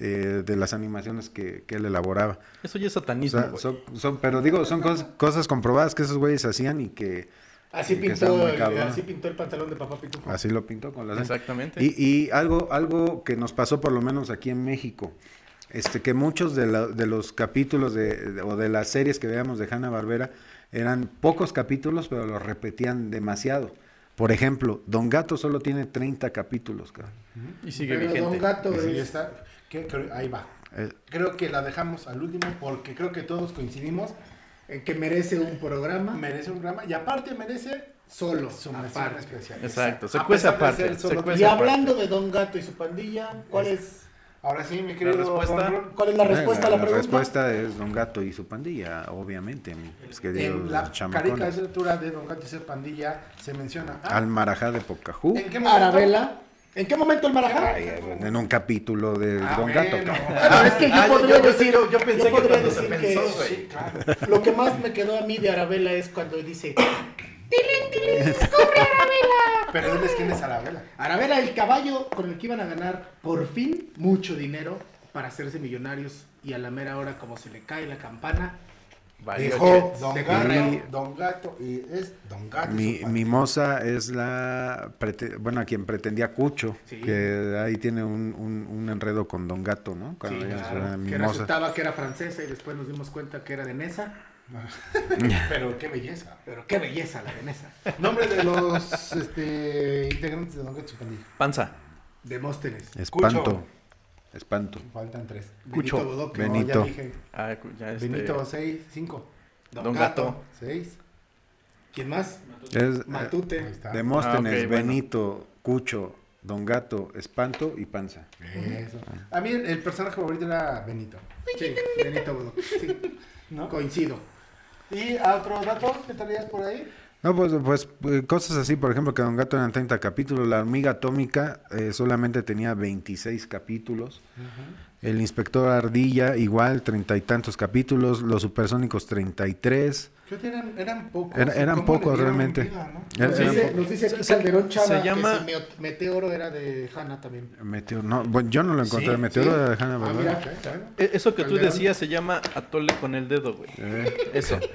eh, de las animaciones que, que él elaboraba. Eso ya es O satanismo, sea, güey. son, son- pero digo, son cos- cosas comprobadas que esos güeyes hacían y que Así pintó, el, así pintó el pantalón de papá Pitufo. así lo pintó con las Exactamente. Y, y algo, algo que nos pasó por lo menos aquí en México, este, que muchos de, la- de los capítulos de, de- o de las series que veíamos de Hanna Barbera eran pocos capítulos, pero los repetían demasiado. Por ejemplo, Don Gato solo tiene 30 capítulos. cabrón. Y sigue Pero vigente. Don Gato Y sí, es- está- que- que- ahí va. Eh, Creo que la dejamos al último porque creo que todos coincidimos. en que merece un programa Merece un programa y aparte merece solo, su mención especial. Exacto, se A cuece aparte, Y aparte. hablando de Don Gato y su pandilla, ¿cuál es, Ahora sí, mi querido respuesta? Cuál es la respuesta a la, pregunta? respuesta es Don Gato y su pandilla, obviamente, En la caricatura de Don Gato y su pandilla se menciona. ah, Al Marajá de Pocahú. ¿En qué momento? ¿En qué momento el Marajá? Ay, en un capítulo de Ah, Don bueno. Gato. Ah, es que yo Ah, yo- podría yo- decir, yo- yo pensé que podría se decir pensó, que güey. Sí, claro. lo que más me quedó a mí de Arabella es cuando dice, Pero diles quién es Arabela. Arabella el caballo con el que iban a ganar por fin mucho dinero para hacerse millonarios y a la mera hora como se le cae la campana, Que- Don Gato. Don Gato y es Don Gato. Mi. Mimosa es la, bueno, a quien pretendía Cucho, Sí. que ahí tiene un, un- un enredo con Don Gato, ¿no? Cuando Sí, ella claro, que resultaba que era francesa y después nos dimos cuenta que era de Nesa, Pero qué belleza. pero qué belleza la de Nesa, Nombre de los este, integrantes de Don Gato y su pandilla. Panza. Demóstenes, Espanto. Cucho. Espanto. Faltan tres. Cucho. Benito Bodoque, Benito. No, ya dije. Ah, ya este... Benito, seis, cinco, Don, Don Gato. Gato. seis. ¿quién más? Es eh, Matute, Ahí está. Demóstenes, Ah, bueno. Benito, Cucho, Don Gato, Espanto y Panza. Eso. A mí el, el personaje favorito era Benito. sí, Benito Bodoque, sí, ¿No? coincido. ¿Y a otro dato que traías por ahí? No, pues, pues eh, cosas así, por ejemplo, que Don Gato eran 30 capítulos, La Hormiga Atómica eh, solamente tenía 26 capítulos, El Inspector Ardilla igual, treinta y tantos capítulos, Los Supersónicos 33, Creo que eran, eran pocos. Era- eran ¿Cómo le pocos realmente. vida, no? Era- Nos eran dice, po- nos dice aquí Se- Calderón se Chava llama- que si Meo- Meteoro era de Hanna también. Meteoro, no, bueno, yo no lo encontré, Sí, Meteoro sí. de Hanna Ah, mira, bueno. E- Eso que tú Calderón. decías se llama atole con el dedo, güey. Eso.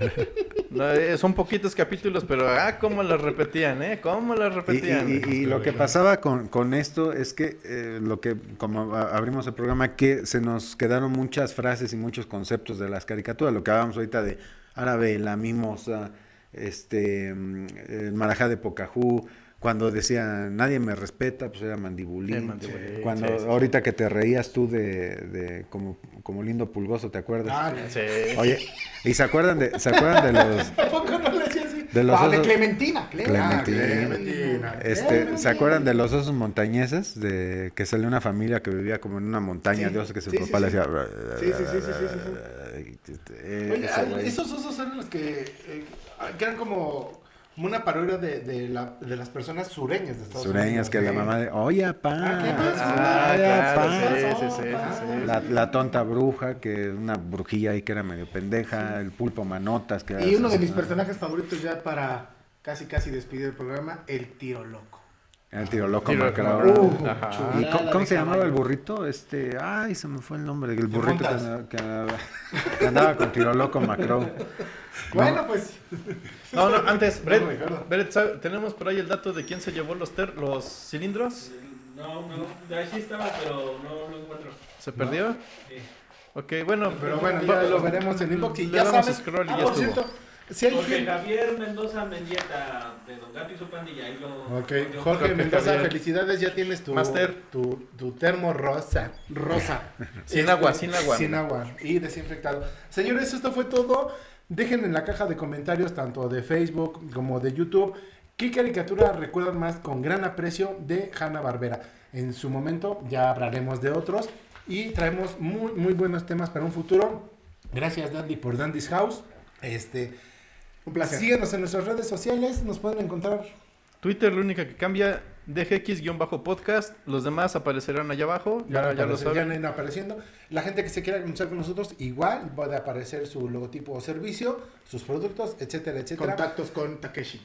No, eh, son poquitos capítulos, pero ah, cómo las repetían, ¿eh? Cómo las Y, repetían. y- y lo que pasaba con, con esto es que eh, lo que, como abrimos el programa, que se nos quedaron muchas frases y muchos conceptos de las caricaturas, lo que hablábamos ahorita de árabe, la mimosa, este, mm, el marajá de Pocahú, cuando decía nadie me respeta, pues era mandibulín. Cuando sí, sí, sí. ahorita que te reías tú de, de como, como lindo pulgoso, ¿te acuerdas? Ah, Sí. Oye, ¿y se acuerdan de, se acuerdan de los ¿A poco no le hacía así? de los Ah, de osos- Clementina, Cle- Clementina. Ah, Clementina. Este, ¿se acuerdan de los osos montañeses? De que salió una familia que vivía como en una montaña de osos que su sí, papá le hacía. Sí, sí, sí, sí, sí, Eh, Oye, esos osos eran los que, eh, que eran como una parodia de, de, la, de las personas sureñas de Estados Sureñas Unidos. que la mamá de, oye, pa. Ah, ¿qué? Ah, claro, pa". sí, sí, sí, sí, sí. La, la tonta bruja, que una brujilla ahí que era medio pendeja, el pulpo manotas, que era Y uno de mis personajes favoritos ya para casi casi despedir el programa, el tiro loco. El tiro loco Tiro- macabro. Uh, Ajá. ¿Y chulada cómo, cómo de se llamaba el burrito? Este, ay, se me fue el nombre. El burrito que andaba, que andaba- que andaba con tiro loco macro. Bueno, pues No, no, antes, Brett. Brett, ¿sabe- ¿tenemos por ahí el dato de quién se llevó los, ter- los cilindros? No, no, ahí sí estaba, pero no lo encuentro. ¿Se perdió? Sí. Ok, bueno. Pero bueno, ya lo veremos en inbox y ya damos saben. scroll y Ah, ya por estuvo. cierto, si hay Jorge gente- Javier Mendoza Mendieta, de Don Gato y su pandilla. Ahí lo, Ok, yo- Jorge Jorge Mendoza, Javier. felicidades, ya tienes tu, Máster. tu, tu termo rosa. rosa. Sin Este, agua, sin agua. Sin agua y desinfectado. Señores, esto fue todo. Dejen en la caja de comentarios, tanto de Facebook como de YouTube, qué caricatura recuerdan más con gran aprecio de Hanna Barbera. En su momento ya hablaremos de otros y traemos muy, muy buenos temas para un futuro. Gracias, Dandy, por Dandy's House. Este, Un placer. síguenos en nuestras redes sociales, nos pueden encontrar Twitter, la única que cambia, DGX-podcast. Los demás aparecerán allá abajo. Ya, ya lo aparece- saben. ya irán apareciendo. La gente que se quiera comunicar con nosotros, igual puede aparecer su logotipo o servicio, sus productos, etcétera, etcétera. Contactos con Takeshi.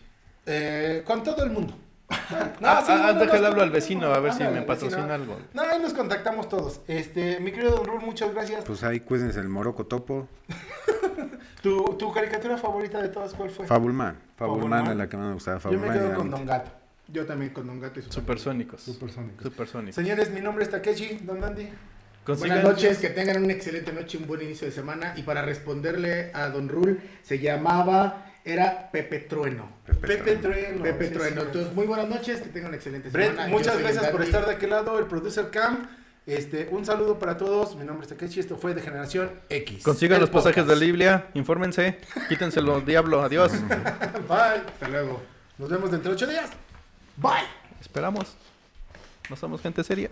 Eh, con todo el mundo. No, Ah, sí, ah, no, déjale no, hablo al vecino a ver si me patrocina algo. No, ahí nos contactamos todos. Este, mi querido Don Rul, muchas gracias. Pues ahí cuídense el moroco topo. ¿Tu, tu caricatura favorita de todas cuál fue? Fabulman. Fabulman Fabulman. es la que más me gustaba. Yo me Fabulman quedo con. Don Gato. Yo también con Don Gato y su Supersónicos. Supersónicos. Supersónicos. Señores, mi nombre es Takeshi, Don Dandy. Consigan- Buenas noches, que tengan una excelente noche, un buen inicio de semana. Y para responderle a Don Rul, se llamaba, era Pepe Trueno. Pepe Trueno. Pepe sí, Trueno. sí. Entonces, muy buenas noches, que tengan una excelente Brett, semana. Muchas gracias por estar de aquel lado, el producer Cam. Este, un saludo para todos. Mi nombre es Takeshi. Esto fue de Generación X. Consigan los pasajes de la Biblia, infórmense, quítenselo, diablo, adiós. Bye. Hasta luego. Nos vemos dentro de ocho días. Bye. Esperamos. No somos gente seria.